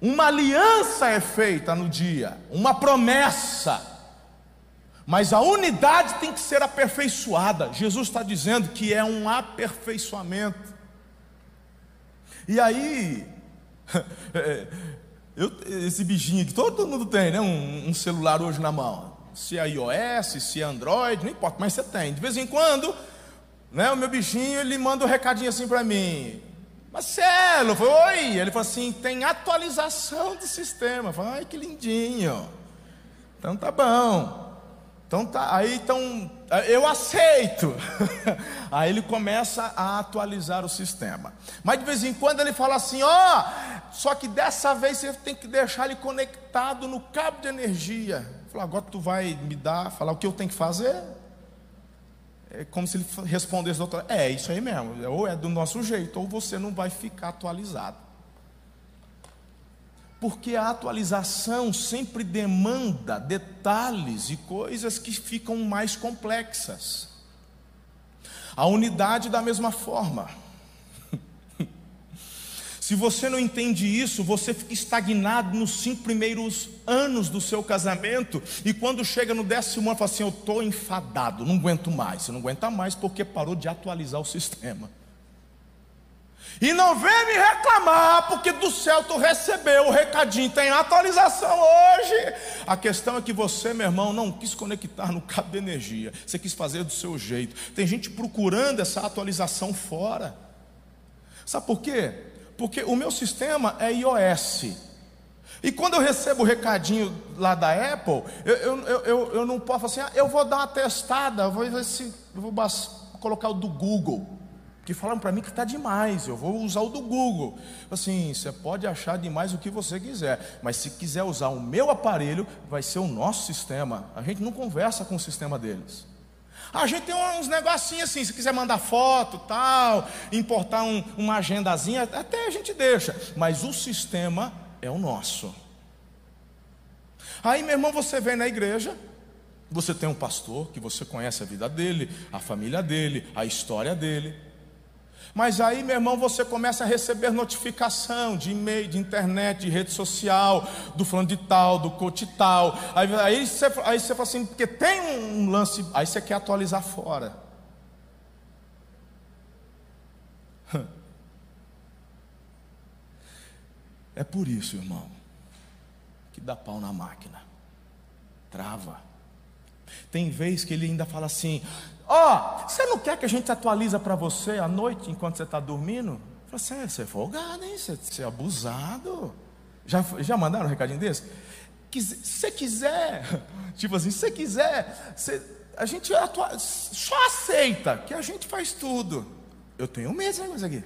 Uma aliança é feita no dia, uma promessa. Mas a unidade tem que ser aperfeiçoada. Jesus está dizendo que é um aperfeiçoamento. E aí, eu, esse bichinho que todo mundo tem, né? Um, um, celular hoje na mão. Se é iOS, se é Android, não importa, mas você tem. De vez em quando, né, o meu bichinho ele manda um recadinho assim para mim. Marcelo, foi, oi. Ele falou assim: tem atualização do sistema. Eu falei, ai que lindinho. Então tá bom. Então tá, aí então eu aceito. aí ele começa a atualizar o sistema. Mas de vez em quando ele fala assim: ó, oh, só que dessa vez você tem que deixar ele conectado no cabo de energia. Fala, agora tu vai me dar, falar o que eu tenho que fazer? É como se ele respondesse, doutor, é isso aí mesmo, ou é do nosso jeito, ou você não vai ficar atualizado porque a atualização sempre demanda detalhes e coisas que ficam mais complexas. A unidade, da mesma forma. Se você não entende isso, você fica estagnado nos cinco primeiros anos do seu casamento, e quando chega no décimo ano, fala assim: Eu estou enfadado, não aguento mais. Você não aguenta mais porque parou de atualizar o sistema. E não vem me reclamar, porque do céu tu recebeu o recadinho, tem atualização hoje. A questão é que você, meu irmão, não quis conectar no cabo de energia, você quis fazer do seu jeito. Tem gente procurando essa atualização fora. Sabe por quê? Porque o meu sistema é iOS. E quando eu recebo o recadinho lá da Apple, eu, eu, eu, eu não posso assim, ah, eu vou dar uma testada, vou, ver se, vou colocar o do Google que falam para mim que está demais, eu vou usar o do Google. Assim, você pode achar demais o que você quiser, mas se quiser usar o meu aparelho, vai ser o nosso sistema. A gente não conversa com o sistema deles. A gente tem uns negocinhos assim, se quiser mandar foto, tal, importar um, uma agendazinha, até a gente deixa, mas o sistema é o nosso. Aí, meu irmão, você vem na igreja, você tem um pastor que você conhece a vida dele, a família dele, a história dele. Mas aí, meu irmão, você começa a receber notificação de e-mail, de internet, de rede social, do fulano de tal, do coach tal. Aí, aí, você, aí você fala assim, porque tem um lance, aí você quer atualizar fora. É por isso, irmão, que dá pau na máquina, trava. Tem vez que ele ainda fala assim: Ó, oh, você não quer que a gente atualiza para você à noite enquanto você está dormindo? Falei assim, você é folgado, hein? Você, você é abusado. Já, já mandaram um recadinho desse? Se você quiser, tipo assim, se você quiser, você, a gente atua, só aceita que a gente faz tudo. Eu tenho medo dessa coisa aqui.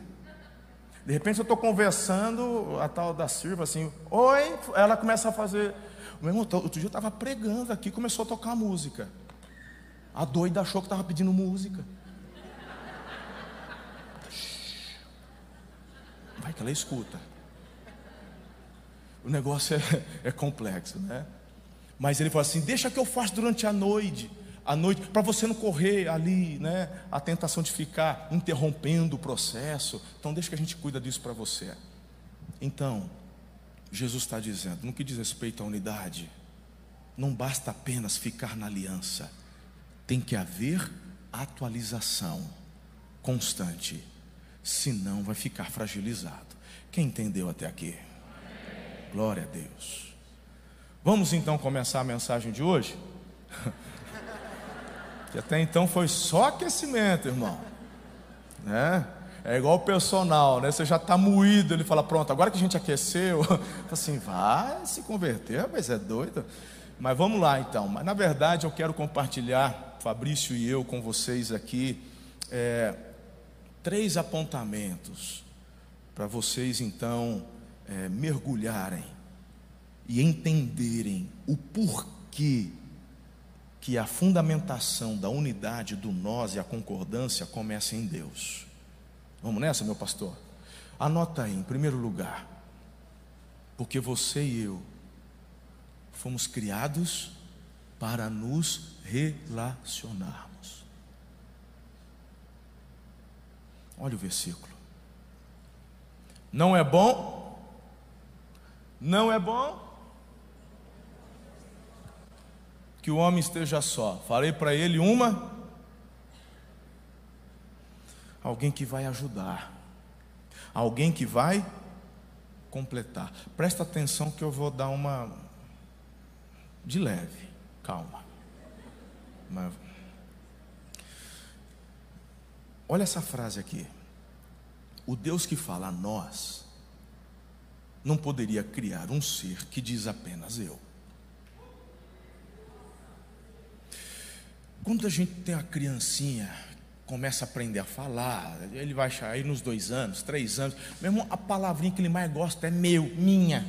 De repente eu estou conversando, a tal da Silva assim, oi, ela começa a fazer meu irmão, outro dia eu estava pregando aqui, começou a tocar música. A doida achou que estava pedindo música. Vai que ela escuta. O negócio é, é complexo, né? Mas ele falou assim: deixa que eu faço durante a noite à noite, para você não correr ali, né, a tentação de ficar interrompendo o processo. Então, deixa que a gente cuida disso para você. Então, Jesus está dizendo, no que diz respeito à unidade, não basta apenas ficar na aliança, tem que haver atualização constante, senão vai ficar fragilizado. Quem entendeu até aqui? Glória a Deus. Vamos então começar a mensagem de hoje? Que até então foi só aquecimento, irmão. Né? É igual o personal, né? Você já está moído, ele fala, pronto, agora que a gente aqueceu, assim, vai se converter, mas é doido. Mas vamos lá então. Mas na verdade eu quero compartilhar, Fabrício e eu, com vocês aqui, é, três apontamentos para vocês então é, mergulharem e entenderem o porquê que a fundamentação da unidade do nós e a concordância começa em Deus. Vamos nessa, meu pastor? Anota aí, em primeiro lugar, porque você e eu fomos criados para nos relacionarmos. Olha o versículo. Não é bom? Não é bom? que o homem esteja só. Farei para ele uma alguém que vai ajudar, alguém que vai completar. Presta atenção que eu vou dar uma de leve, calma. Olha essa frase aqui. O Deus que fala a nós não poderia criar um ser que diz apenas eu. Quando a gente tem uma criancinha, começa a aprender a falar, ele vai aí nos dois anos, três anos, mesmo a palavrinha que ele mais gosta é meu, minha.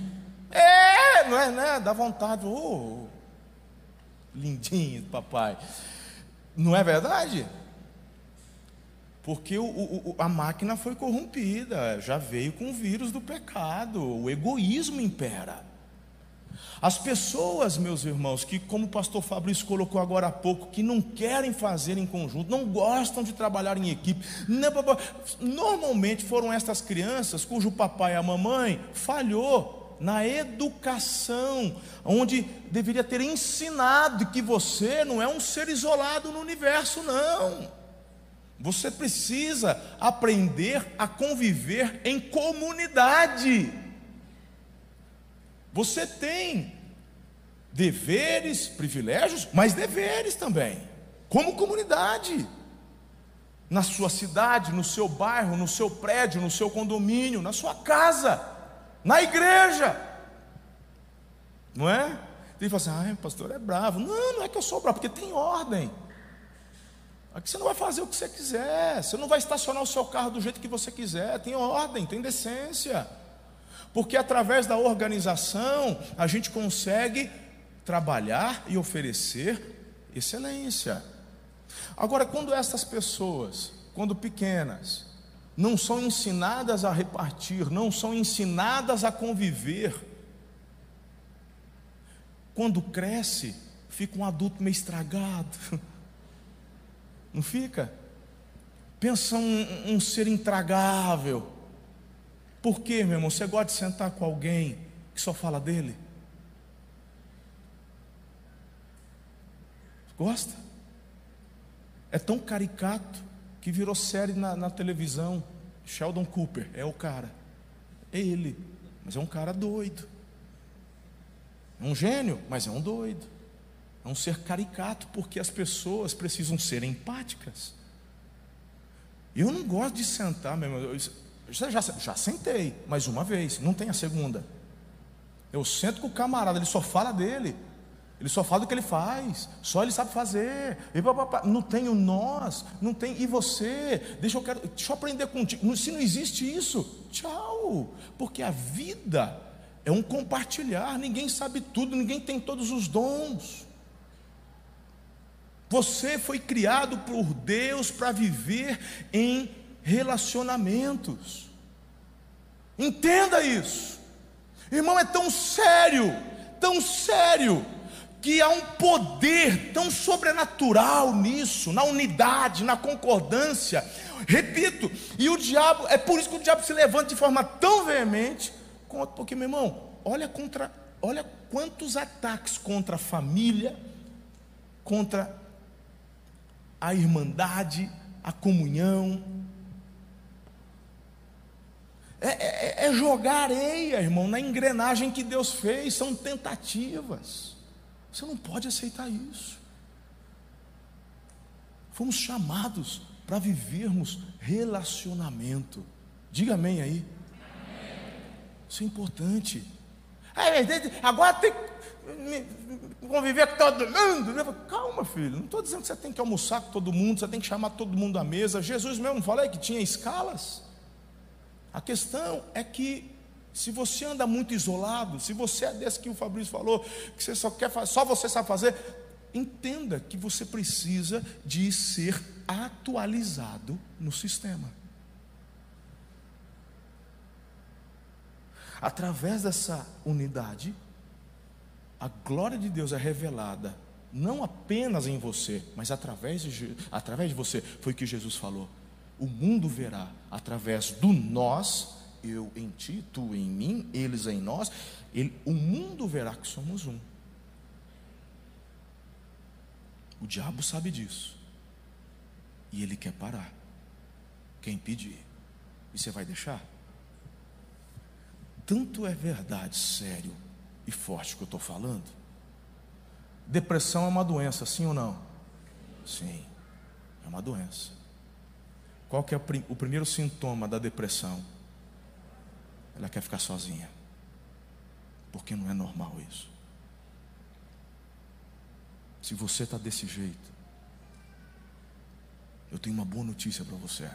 É, não é, né? Dá vontade, oh, lindinho, papai. Não é verdade? Porque o, o, a máquina foi corrompida, já veio com o vírus do pecado, o egoísmo impera. As pessoas, meus irmãos, que, como o pastor Fabrício colocou agora há pouco, que não querem fazer em conjunto, não gostam de trabalhar em equipe, normalmente foram estas crianças cujo papai e a mamãe falhou na educação, onde deveria ter ensinado que você não é um ser isolado no universo, não. Você precisa aprender a conviver em comunidade. Você tem deveres, privilégios, mas deveres também, como comunidade. Na sua cidade, no seu bairro, no seu prédio, no seu condomínio, na sua casa, na igreja. Não é? Ele fala assim: ai, pastor é bravo. Não, não é que eu sou bravo, porque tem ordem. Aqui você não vai fazer o que você quiser, você não vai estacionar o seu carro do jeito que você quiser, tem ordem, tem decência. Porque através da organização a gente consegue trabalhar e oferecer excelência. Agora, quando essas pessoas, quando pequenas, não são ensinadas a repartir, não são ensinadas a conviver, quando cresce, fica um adulto meio estragado, não fica? Pensa um, um ser intragável por quê, meu irmão? Você gosta de sentar com alguém que só fala dele? Gosta? É tão caricato que virou série na, na televisão. Sheldon Cooper é o cara. É ele. Mas é um cara doido. É um gênio, mas é um doido. É um ser caricato, porque as pessoas precisam ser empáticas. Eu não gosto de sentar, meu irmão. Já, já, já sentei, mas uma vez, não tem a segunda. Eu sento com o camarada, ele só fala dele. Ele só fala do que ele faz, só ele sabe fazer. Não tem o nós, não tem e você. Deixa eu, quero, deixa eu aprender contigo. Se não existe isso, tchau. Porque a vida é um compartilhar. Ninguém sabe tudo, ninguém tem todos os dons. Você foi criado por Deus para viver em relacionamentos. Entenda isso. Irmão, é tão sério, tão sério, que há um poder tão sobrenatural nisso, na unidade, na concordância. Repito, e o diabo, é por isso que o diabo se levanta de forma tão veemente, porque, meu irmão, olha contra, olha quantos ataques contra a família, contra a irmandade, a comunhão. É, é, é, jogar areia, irmão, na engrenagem que Deus fez, são tentativas. Você não pode aceitar isso. Fomos chamados para vivermos relacionamento. Diga amém aí. Isso é importante. Agora tem conviver com todo mundo. Calma, filho, não estou dizendo que você tem que almoçar com todo mundo, você tem que chamar todo mundo à mesa. Jesus mesmo falei que tinha escalas. A questão é que se você anda muito isolado, se você é desse que o Fabrício falou, que você só quer fazer, só você sabe fazer, entenda que você precisa de ser atualizado no sistema. Através dessa unidade, a glória de Deus é revelada não apenas em você, mas através de, através de você. Foi o que Jesus falou. O mundo verá através do nós, eu em ti, tu em mim, eles em nós. Ele, o mundo verá que somos um. O diabo sabe disso. E ele quer parar. Quem pedir. E você vai deixar? Tanto é verdade, sério, e forte que eu estou falando? Depressão é uma doença, sim ou não? Sim, é uma doença. Qual que é o primeiro sintoma da depressão? Ela quer ficar sozinha. Porque não é normal isso. Se você está desse jeito, eu tenho uma boa notícia para você.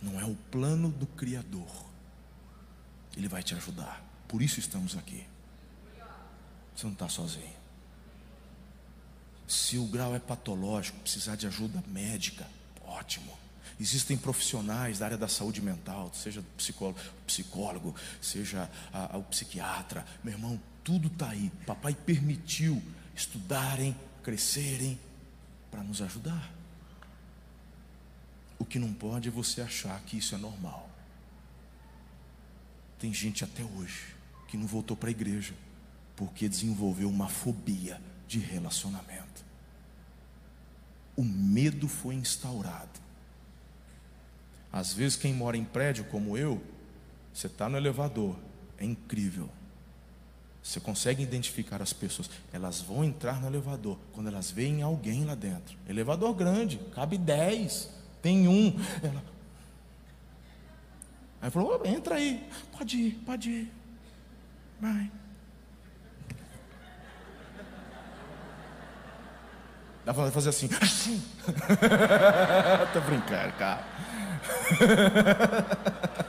Não é o plano do Criador. Ele vai te ajudar. Por isso estamos aqui. Você não está sozinho. Se o grau é patológico, precisar de ajuda médica, ótimo. Existem profissionais da área da saúde mental, seja psicólogo, psicólogo seja a, a, o psiquiatra. Meu irmão, tudo está aí. Papai permitiu estudarem, crescerem, para nos ajudar. O que não pode é você achar que isso é normal. Tem gente até hoje que não voltou para a igreja porque desenvolveu uma fobia de relacionamento. O medo foi instaurado. Às vezes, quem mora em prédio como eu, você está no elevador, é incrível. Você consegue identificar as pessoas, elas vão entrar no elevador quando elas veem alguém lá dentro. Elevador grande, cabe 10, tem um. Ela. Aí falou: entra aí, pode ir, pode ir. Vai. Dá pra fazer assim, assim. Tô brincando, cara.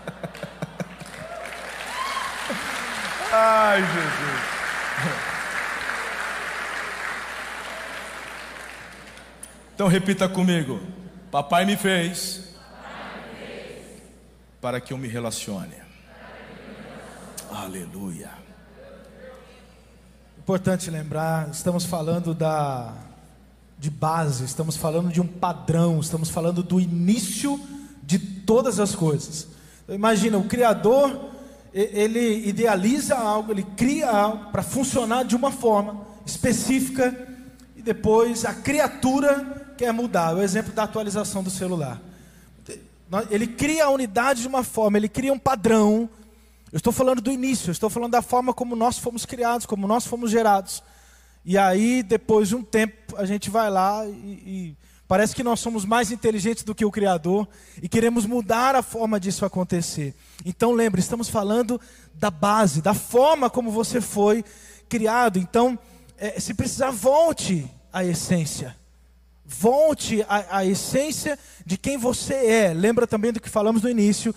Ai, Jesus. Então repita comigo. Papai me fez, para que eu me relacione. Aleluia. Importante lembrar, estamos falando da de base, estamos falando de um padrão, estamos falando do início de todas as coisas. Imagina, o criador, ele idealiza algo, ele cria algo para funcionar de uma forma específica e depois a criatura quer mudar. O exemplo da atualização do celular. Ele cria a unidade de uma forma, ele cria um padrão eu estou falando do início, eu estou falando da forma como nós fomos criados, como nós fomos gerados. E aí, depois de um tempo, a gente vai lá e, e parece que nós somos mais inteligentes do que o Criador e queremos mudar a forma disso acontecer. Então, lembre, estamos falando da base, da forma como você foi criado. Então, é, se precisar, volte à essência. Volte à, à, essência de quem você é. Lembra também do que falamos no início.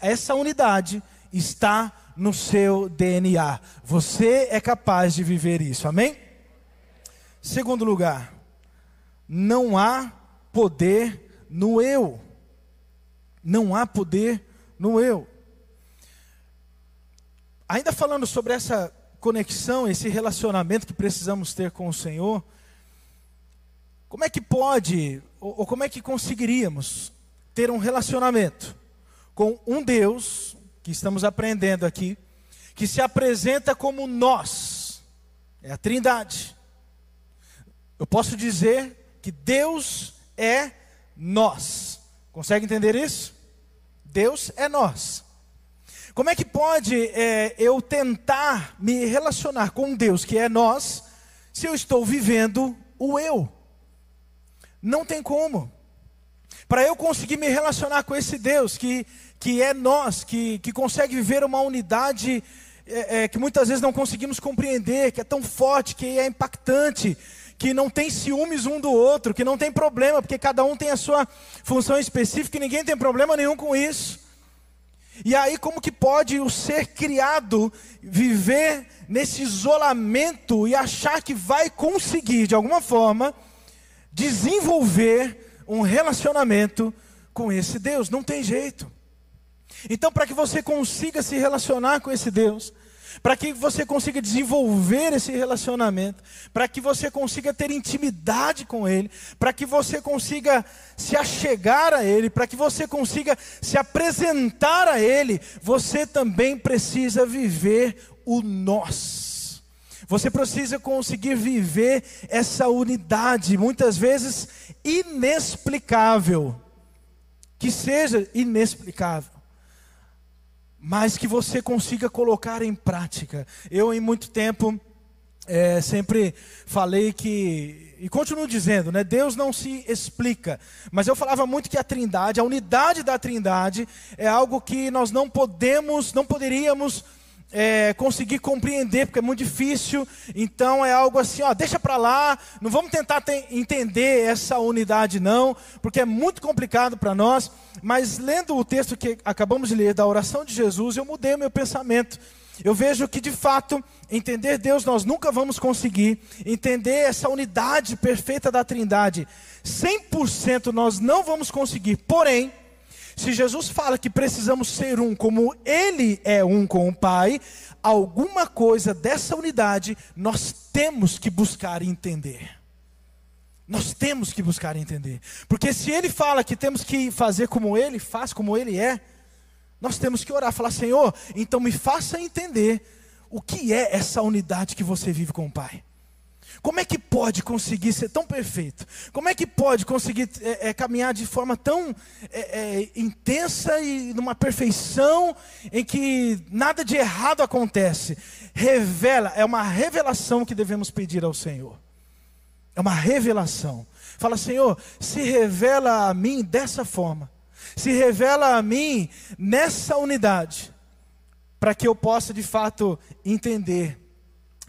Essa unidade está no seu DNA. Você é capaz de viver isso, amém? Segundo lugar, não há poder no eu. Não há poder no eu. Ainda falando sobre essa conexão, esse relacionamento que precisamos ter com o Senhor, como é que pode, ou, ou como é que conseguiríamos ter um relacionamento com um Deus, que estamos aprendendo aqui, que se apresenta como nós, é a Trindade. Eu posso dizer que Deus é nós. Consegue entender isso? Deus é nós. Como é que pode é, eu tentar me relacionar com Deus, que é nós, se eu estou vivendo o eu? Não tem como. Para eu conseguir me relacionar com esse Deus que, que é nós, que, que consegue viver uma unidade é, é, que muitas vezes não conseguimos compreender, que é tão forte, que é impactante, que não tem ciúmes um do outro, que não tem problema, porque cada um tem a sua função específica e ninguém tem problema nenhum com isso. E aí, como que pode o ser criado viver nesse isolamento e achar que vai conseguir, de alguma forma, desenvolver um relacionamento com esse Deus? Não tem jeito. Então, para que você consiga se relacionar com esse Deus, para que você consiga desenvolver esse relacionamento, para que você consiga ter intimidade com Ele, para que você consiga se achegar a Ele, para que você consiga se apresentar a Ele, você também precisa viver o nós. Você precisa conseguir viver essa unidade, muitas vezes inexplicável, que seja inexplicável mas que você consiga colocar em prática. Eu, em muito tempo, é, sempre falei que, e continuo dizendo, né, Deus não se explica, mas eu falava muito que a trindade, a unidade da trindade, é algo que nós não podemos, não poderíamos é, conseguir compreender, porque é muito difícil. Então é algo assim, ó, deixa para lá, não vamos tentar entender essa unidade não, porque é muito complicado para nós. Mas lendo o texto que acabamos de ler da oração de Jesus, eu mudei o meu pensamento. Eu vejo que de fato, entender Deus nós nunca vamos conseguir, entender essa unidade perfeita da Trindade, 100% nós não vamos conseguir. Porém, se Jesus fala que precisamos ser um como Ele é um com o Pai, alguma coisa dessa unidade nós temos que buscar entender. Nós temos que buscar entender. Porque se Ele fala que temos que fazer como Ele faz, como Ele é, nós temos que orar, falar: Senhor, então me faça entender o que é essa unidade que você vive com o Pai. Como é que pode conseguir ser tão perfeito? Como é que pode conseguir é, é, caminhar de forma tão é, é, intensa e numa perfeição em que nada de errado acontece? Revela, é uma revelação que devemos pedir ao Senhor. É uma revelação. Fala, Senhor, se revela a mim dessa forma. Se revela a mim nessa unidade. Para que eu possa de fato entender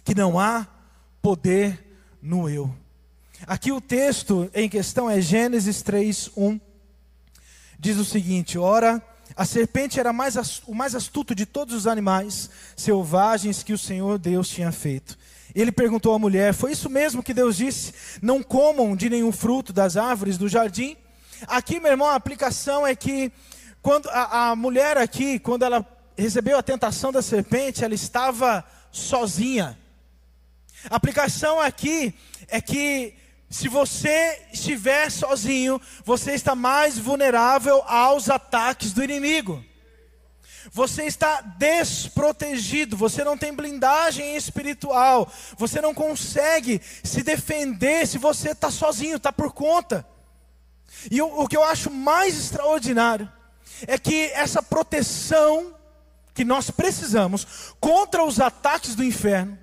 que não há poder no eu. Aqui o texto em questão é Gênesis 3, 1. Diz o seguinte: Ora, a serpente era mais, o mais astuto de todos os animais selvagens que o Senhor Deus tinha feito. Ele perguntou à mulher: Foi isso mesmo que Deus disse? Não comam de nenhum fruto das árvores do jardim? Aqui, meu irmão, a aplicação é que quando a, a mulher aqui, quando ela recebeu a tentação da serpente, ela estava sozinha. A aplicação aqui é que se você estiver sozinho, você está mais vulnerável aos ataques do inimigo. Você está desprotegido, você não tem blindagem espiritual, você não consegue se defender se você está sozinho, está por conta. E o, o que eu acho mais extraordinário é que essa proteção que nós precisamos contra os ataques do inferno,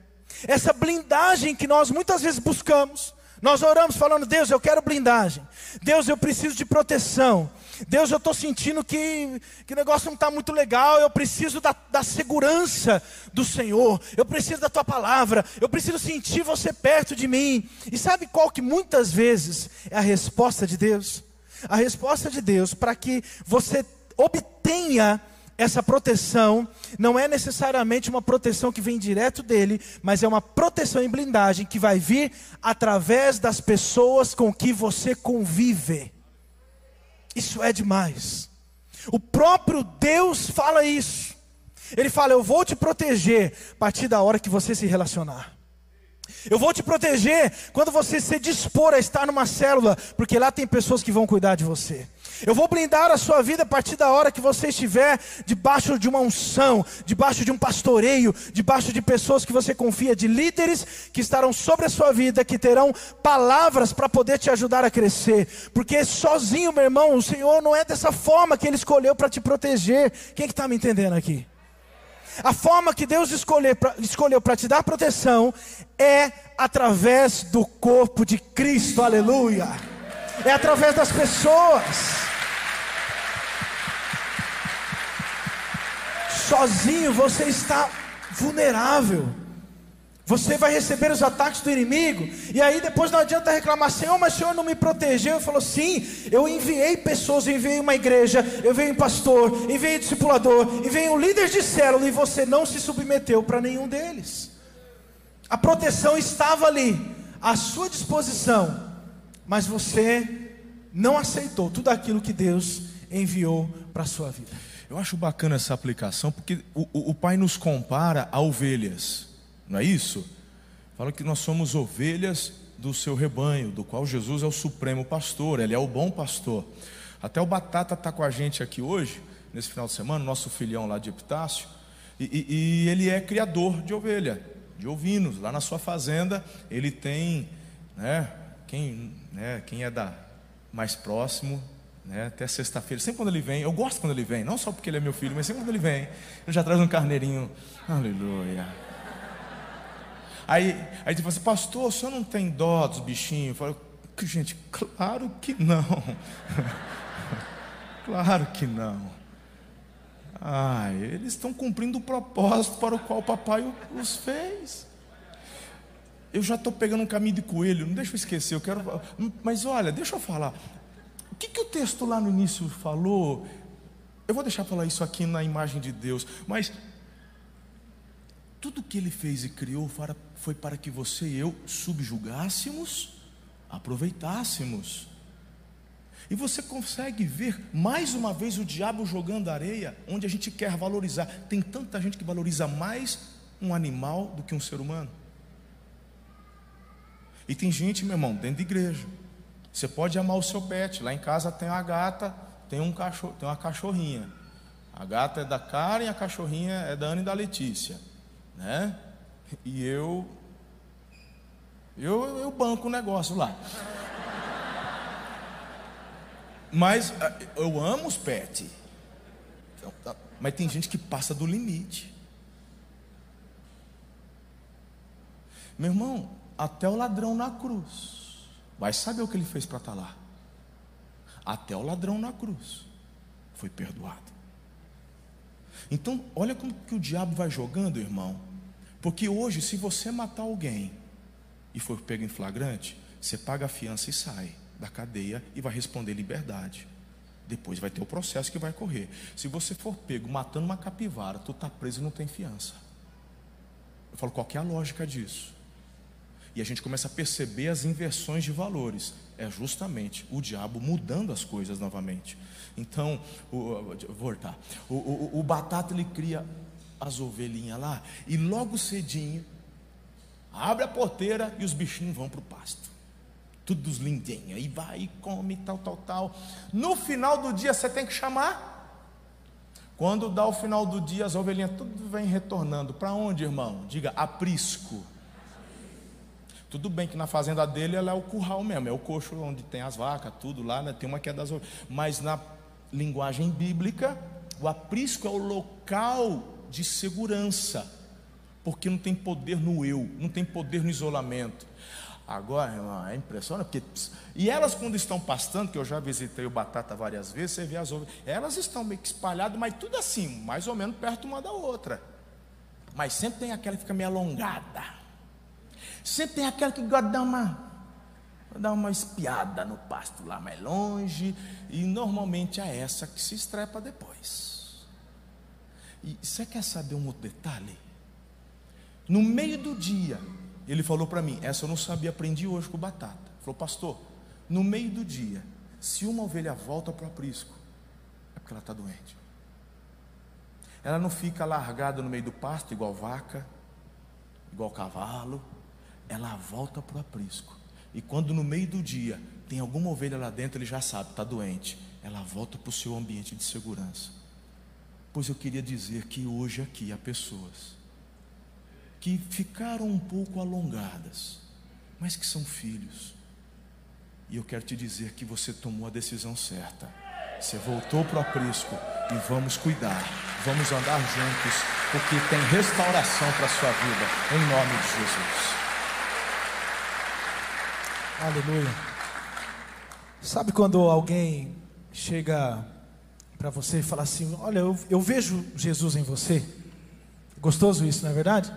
essa blindagem que nós muitas vezes buscamos. Nós oramos falando, Deus, eu quero blindagem. Deus, eu preciso de proteção. Deus, eu estou sentindo que, que o negócio não está muito legal. Eu preciso da, da segurança do Senhor. Eu preciso da tua palavra. Eu preciso sentir você perto de mim. E sabe qual que muitas vezes é a resposta de Deus? A resposta de Deus para que você obtenha essa proteção não é necessariamente uma proteção que vem direto dele, mas é uma proteção em blindagem que vai vir através das pessoas com que você convive. Isso é demais. O próprio Deus fala isso. Ele fala: Eu vou te proteger a partir da hora que você se relacionar. Eu vou te proteger quando você se dispor a estar numa célula, porque lá tem pessoas que vão cuidar de você. Eu vou blindar a sua vida a partir da hora que você estiver debaixo de uma unção, debaixo de um pastoreio, debaixo de pessoas que você confia, de líderes que estarão sobre a sua vida, que terão palavras para poder te ajudar a crescer. Porque sozinho, meu irmão, o Senhor não é dessa forma que Ele escolheu para te proteger. Quem que está me entendendo aqui? A forma que Deus escolheu para te dar proteção é através do corpo de Cristo, aleluia. É através das pessoas. Sozinho você está vulnerável. Você vai receber os ataques do inimigo, e aí depois não adianta reclamar, Senhor, mas o Senhor não me protegeu. Ele falou: sim, eu enviei pessoas, eu enviei uma igreja, eu enviei um pastor, enviei um discipulador, enviei um líder de célula, e você não se submeteu para nenhum deles. A proteção estava ali, à sua disposição, mas você não aceitou tudo aquilo que Deus enviou para a sua vida. Eu acho bacana essa aplicação, porque o, o, o Pai nos compara a ovelhas não é isso? Fala que nós somos ovelhas do seu rebanho, do qual Jesus é o supremo pastor, ele é o bom pastor. Até o Batata está com a gente aqui hoje, nesse final de semana, nosso filhão lá de Epitácio, e, e, e ele é criador de ovelha, de ovinos. Lá na sua fazenda, ele tem, né, quem, né, quem é da mais próximo, né, até sexta-feira, sempre quando ele vem, eu gosto quando ele vem, não só porque ele é meu filho, mas sempre quando ele vem, ele já traz um carneirinho, aleluia. Aí, aí ele fala assim, pastor, o senhor não tem dó dos bichinhos? Eu falo, gente, claro que não. claro que não. Ah, eles estão cumprindo o propósito para o qual o papai os fez. Eu já estou pegando um caminho de coelho, não deixa eu esquecer, eu quero. Mas olha, deixa eu falar. Que, que o texto lá no início falou? Eu vou deixar falar isso aqui na imagem de Deus, mas tudo que ele fez e criou foi para que você e eu subjugássemos, aproveitássemos. E você consegue ver mais uma vez o diabo jogando areia onde a gente quer valorizar. Tem tanta gente que valoriza mais um animal do que um ser humano. E tem gente, meu irmão, dentro de igreja. Você pode amar o seu pet. Lá em casa tem uma gata, tem um cachorro, tem uma cachorrinha. A gata é da Karen, a cachorrinha é da Ana e da Letícia né? E eu, eu, eu banco o negócio lá. Mas eu amo os pets. Então, tá. Mas tem gente que passa do limite. Meu irmão, até o ladrão na cruz. Vai saber o que ele fez para estar tá lá. Até o ladrão na cruz foi perdoado. Então, olha como que o diabo vai jogando, irmão. Porque hoje, se você matar alguém e for pego em flagrante, você paga a fiança e sai da cadeia e vai responder liberdade. Depois vai ter o processo que vai correr. Se você for pego matando uma capivara, tu está preso e não tem fiança. Eu falo, qual é a lógica disso? E a gente começa a perceber as inversões de valores. É justamente o diabo mudando as coisas novamente. Então, o, voltar. O, o, o batata ele cria as ovelhinhas lá e logo cedinho abre a porteira e os bichinhos vão para o pasto. Todos lindinhos. Aí vai e come, tal, tal, tal. No final do dia você tem que chamar. Quando dá o final do dia, as ovelhinhas tudo vem retornando. Para onde, irmão? Diga, aprisco. Tudo bem que na fazenda dele ela é o curral mesmo, é o coxo onde tem as vacas, tudo lá, né? tem uma que é das. Mas na linguagem bíblica, o aprisco é o local de segurança, porque não tem poder no eu, não tem poder no isolamento. Agora, irmão, é impressionante, porque. E elas, quando estão pastando, que eu já visitei o Batata várias vezes, você vê as ovelhas, elas estão meio que espalhadas, mas tudo assim, mais ou menos perto uma da outra. Mas sempre tem aquela que fica meio alongada. Sempre tem aquela que gosta de dar uma, dar uma espiada no pasto lá mais longe. E normalmente é essa que se estrepa depois. E você quer saber um outro detalhe? No meio do dia, ele falou para mim, essa eu não sabia, aprendi hoje com batata. Falou, pastor, no meio do dia, se uma ovelha volta para o aprisco, é porque ela está doente. Ela não fica largada no meio do pasto, igual vaca, igual cavalo. Ela volta para o aprisco. E quando no meio do dia tem alguma ovelha lá dentro, ele já sabe, está doente. Ela volta para o seu ambiente de segurança. Pois eu queria dizer que hoje aqui há pessoas que ficaram um pouco alongadas, mas que são filhos. E eu quero te dizer que você tomou a decisão certa. Você voltou para o aprisco e vamos cuidar, vamos andar juntos, porque tem restauração para a sua vida, em nome de Jesus. Aleluia. Sabe quando alguém chega para você e fala assim: Olha, eu, eu vejo Jesus em você? Gostoso isso, não é verdade?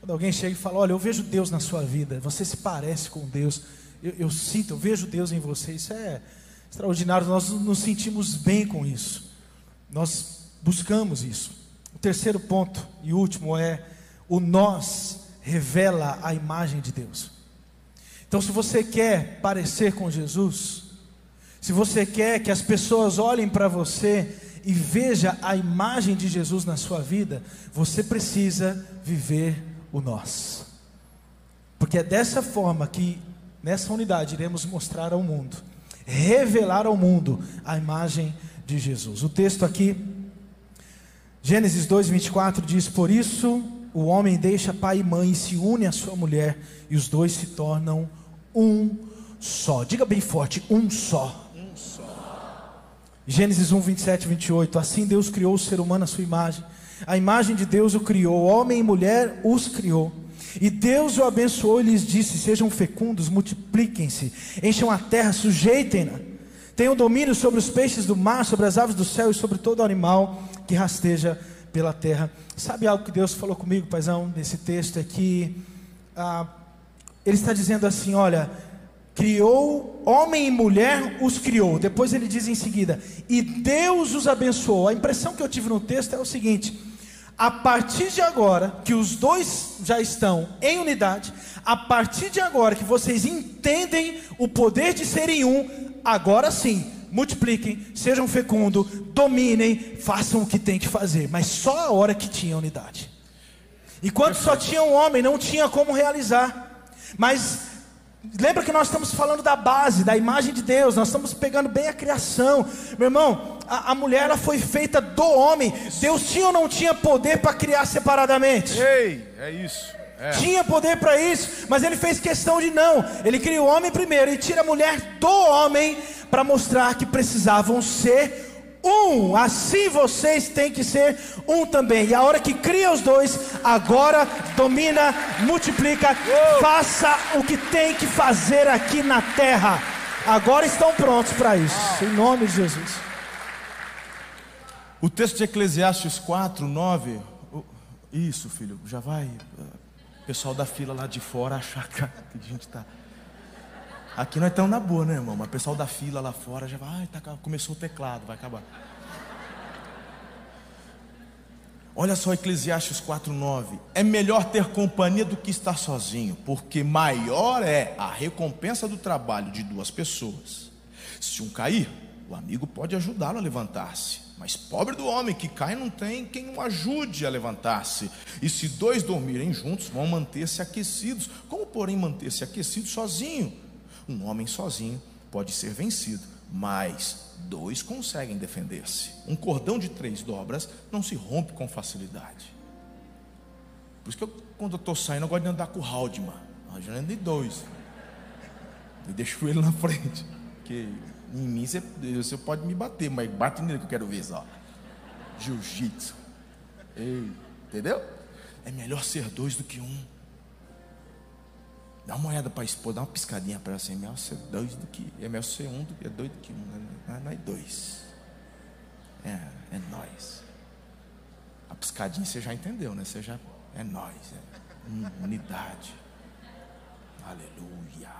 Quando alguém chega e fala: Olha, eu vejo Deus na sua vida, você se parece com Deus, eu, eu sinto, eu vejo Deus em você, isso é extraordinário, nós nos sentimos bem com isso, nós buscamos isso. O terceiro ponto e último é: o nós revela a imagem de Deus. Então, se você quer parecer com Jesus, se você quer que as pessoas olhem para você e veja a imagem de Jesus na sua vida, você precisa viver o nós. Porque é dessa forma que nessa unidade iremos mostrar ao mundo, revelar ao mundo a imagem de Jesus. O texto aqui Gênesis 2:24 diz: "Por isso o homem deixa pai e mãe e se une à sua mulher, e os dois se tornam um só. Diga bem forte: um só. Um só. Gênesis 1, 27 e 28. Assim Deus criou o ser humano à sua imagem. A imagem de Deus o criou, homem e mulher os criou. E Deus o abençoou e lhes disse: Sejam fecundos, multipliquem-se, encham a terra, sujeitem-na. Tenham domínio sobre os peixes do mar, sobre as aves do céu e sobre todo animal que rasteja pela terra. Sabe algo que Deus falou comigo, paizão, nesse texto? É que ah, ele está dizendo assim: olha, criou homem e mulher, os criou. Depois ele diz em seguida: e Deus os abençoou. A impressão que eu tive no texto é o seguinte: a partir de agora, que os dois já estão em unidade, a partir de agora que vocês entendem o poder de serem um, agora sim, multipliquem, sejam fecundos, dominem, façam o que tem que fazer, mas só a hora que tinha unidade. Enquanto só tinha um homem, não tinha como realizar. Mas lembra que nós estamos falando da base, da imagem de Deus, nós estamos pegando bem a criação. Meu irmão, a, a mulher ela foi feita do homem. Deus tinha ou não tinha poder para criar separadamente? Ei, é isso. É. Tinha poder para isso, mas ele fez questão de não. Ele cria o homem primeiro e tira a mulher do homem para mostrar que precisavam ser um, assim vocês têm que ser um também. E a hora que cria os dois, agora domina, multiplica, faça o que tem que fazer aqui na terra. Agora estão prontos para isso, em nome de Jesus. O texto de Eclesiastes 4, 9. Isso, filho, já vai. O pessoal da fila lá de fora achar que a gente está. Aqui nós estamos na boa, né, irmão? Mas o pessoal da fila lá fora já vai, tá, começou o teclado, vai acabar. Olha só Eclesiastes 4:9. É melhor ter companhia do que estar sozinho, porque maior é a recompensa do trabalho de duas pessoas. Se um cair, o amigo pode ajudá-lo a levantar-se. Mas pobre do homem que cai não tem quem o ajude a levantar-se. E se dois dormirem juntos, vão manter-se aquecidos. Como, porém, manter-se aquecido sozinho? Um homem sozinho pode ser vencido, mas dois conseguem defender-se. Um cordão de três dobras não se rompe com facilidade. Por isso que eu, quando eu estou saindo, eu gosto de andar com o Haldman. Eu já de dois. Eu deixo ele na frente. Porque em mim você, você pode me bater, mas bate nele que eu quero ver. Jiu-jitsu. Entendeu? É melhor ser dois do que um. Dá uma olhada para a esposa, dá uma piscadinha para ela assim, é melhor ser dois do que. É melhor ser um do que é dois do que um. Né? É, é dois. É, é nós. A piscadinha você já entendeu, né? Você já. É nós. É unidade. Aleluia.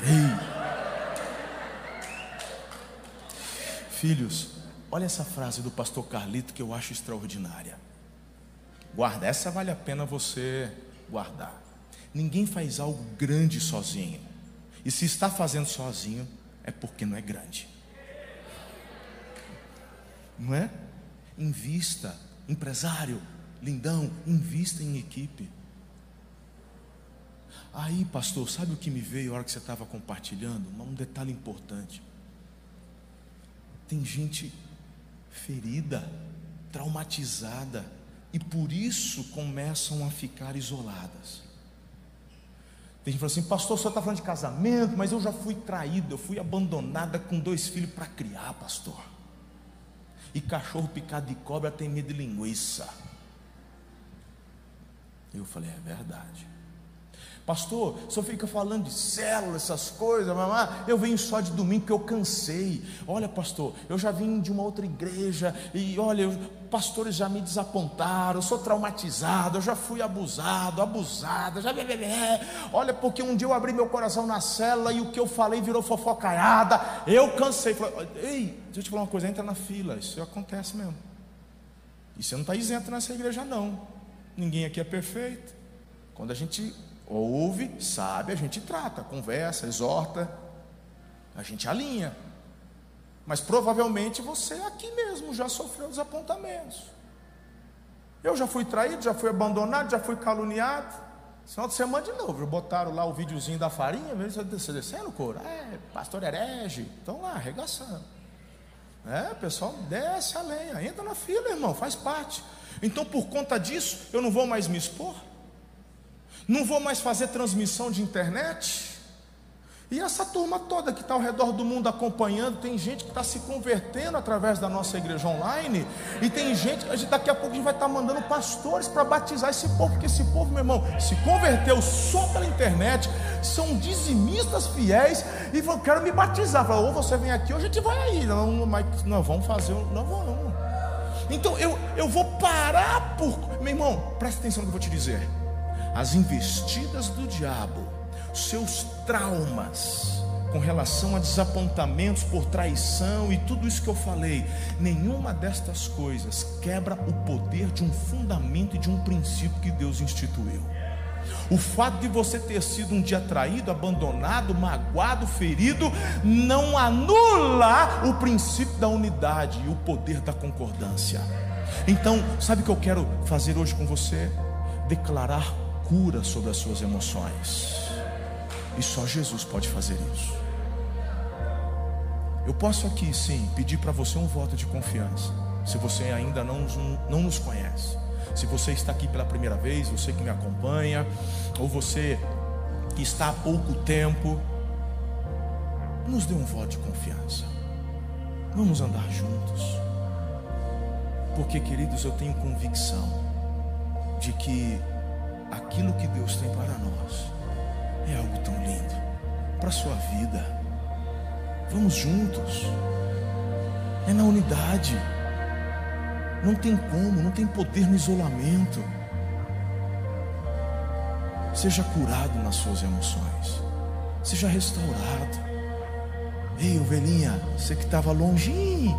Ei. Filhos, Olha essa frase do pastor Carlito que eu acho extraordinária. Guarda, essa vale a pena você guardar. Ninguém faz algo grande sozinho. E se está fazendo sozinho, é porque não é grande. Não é? Invista, empresário, lindão, invista em equipe. Aí, pastor, sabe o que me veio a hora que você estava compartilhando? Um detalhe importante. Tem gente ferida, traumatizada, e por isso começam a ficar isoladas. Tem gente que fala assim, pastor, senhor está falando de casamento, mas eu já fui traída, eu fui abandonada com dois filhos para criar, pastor. E cachorro picado de cobra tem medo de linguiça. Eu falei, é verdade. Pastor, só fica falando de célula, essas coisas, mamá. Eu venho só de domingo porque eu cansei. Olha, pastor, eu já vim de uma outra igreja e olha, pastores já me desapontaram, eu sou traumatizado, eu já fui abusado, abusada, já Olha, porque um dia eu abri meu coração na célula e o que eu falei virou fofocaiada. Eu cansei. Ei, deixa eu te falar uma coisa, entra na fila, isso acontece mesmo. E você não está isento nessa igreja, não. Ninguém aqui é perfeito. Quando a gente Ouve, sabe, a gente trata, conversa, exorta, a gente alinha. Mas provavelmente você aqui mesmo já sofreu desapontamentos. Eu já fui traído, já fui abandonado, já fui caluniado. Final de semana de novo, botaram lá o videozinho da farinha, você descendo, coro. É, pastor herege, estão lá arregaçando. É, pessoal, desce a lenha, entra na fila, irmão, faz parte. Então, por conta disso, eu não vou mais me expor. Não vou mais fazer transmissão de internet. E essa turma toda que está ao redor do mundo acompanhando, tem gente que está se convertendo através da nossa igreja online, e tem gente que daqui a pouco a gente vai estar tá mandando pastores para batizar esse povo, porque esse povo, meu irmão, se converteu só pela internet, são dizimistas fiéis, e falou, quero me batizar. Falou, ou você vem aqui, ou a gente vai aí. Não, mas não vamos fazer, não vamos. Então eu, eu vou parar por. Meu irmão, presta atenção no que eu vou te dizer as investidas do diabo, seus traumas com relação a desapontamentos por traição e tudo isso que eu falei, nenhuma destas coisas quebra o poder de um fundamento e de um princípio que Deus instituiu. O fato de você ter sido um dia traído, abandonado, magoado, ferido, não anula o princípio da unidade e o poder da concordância. Então, sabe o que eu quero fazer hoje com você? Declarar cura sobre as suas emoções. E só Jesus pode fazer isso. Eu posso aqui sim pedir para você um voto de confiança. Se você ainda não, não nos conhece, se você está aqui pela primeira vez, você que me acompanha, ou você que está há pouco tempo, nos dê um voto de confiança. Vamos andar juntos. Porque, queridos, eu tenho convicção de que aquilo que Deus tem para nós é algo tão lindo para a sua vida. Vamos juntos, é na unidade, não tem como, não tem poder no isolamento. Seja curado nas suas emoções, seja restaurado. Ei, ovelhinha, você que estava longe,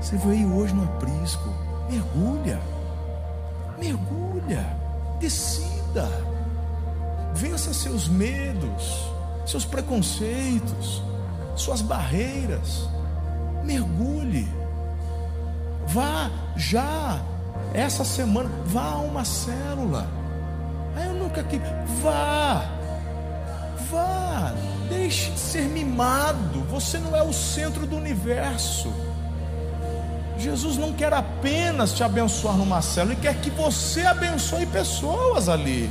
você veio hoje no aprisco, mergulha, mergulha. Decida. Vença seus medos, seus preconceitos, suas barreiras. Mergulhe. Vá já essa semana, vá a uma célula. Aí eu nunca quis. Vá. Vá. Deixe de ser mimado. Você não é o centro do universo. Jesus não quer apenas te abençoar numa célula, ele quer que você abençoe pessoas ali.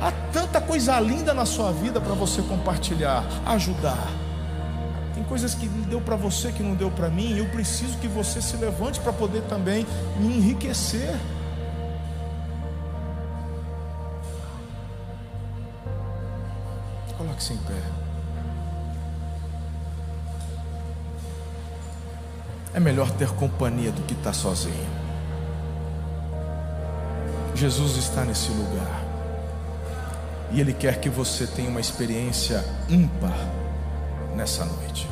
Há tanta coisa linda na sua vida para você compartilhar, ajudar. Tem coisas que deu para você que não deu para mim, eu preciso que você se levante para poder também me enriquecer. Coloque-se em pé. É melhor ter companhia do que estar sozinho. Jesus está nesse lugar. E Ele quer que você tenha uma experiência ímpar nessa noite.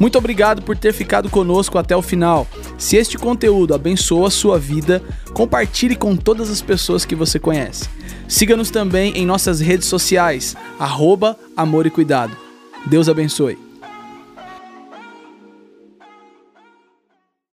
Muito obrigado por ter ficado conosco até o final. Se este conteúdo abençoa a sua vida, compartilhe com todas as pessoas que você conhece. Siga-nos também em nossas redes sociais, arroba Amor e Cuidado. Deus abençoe.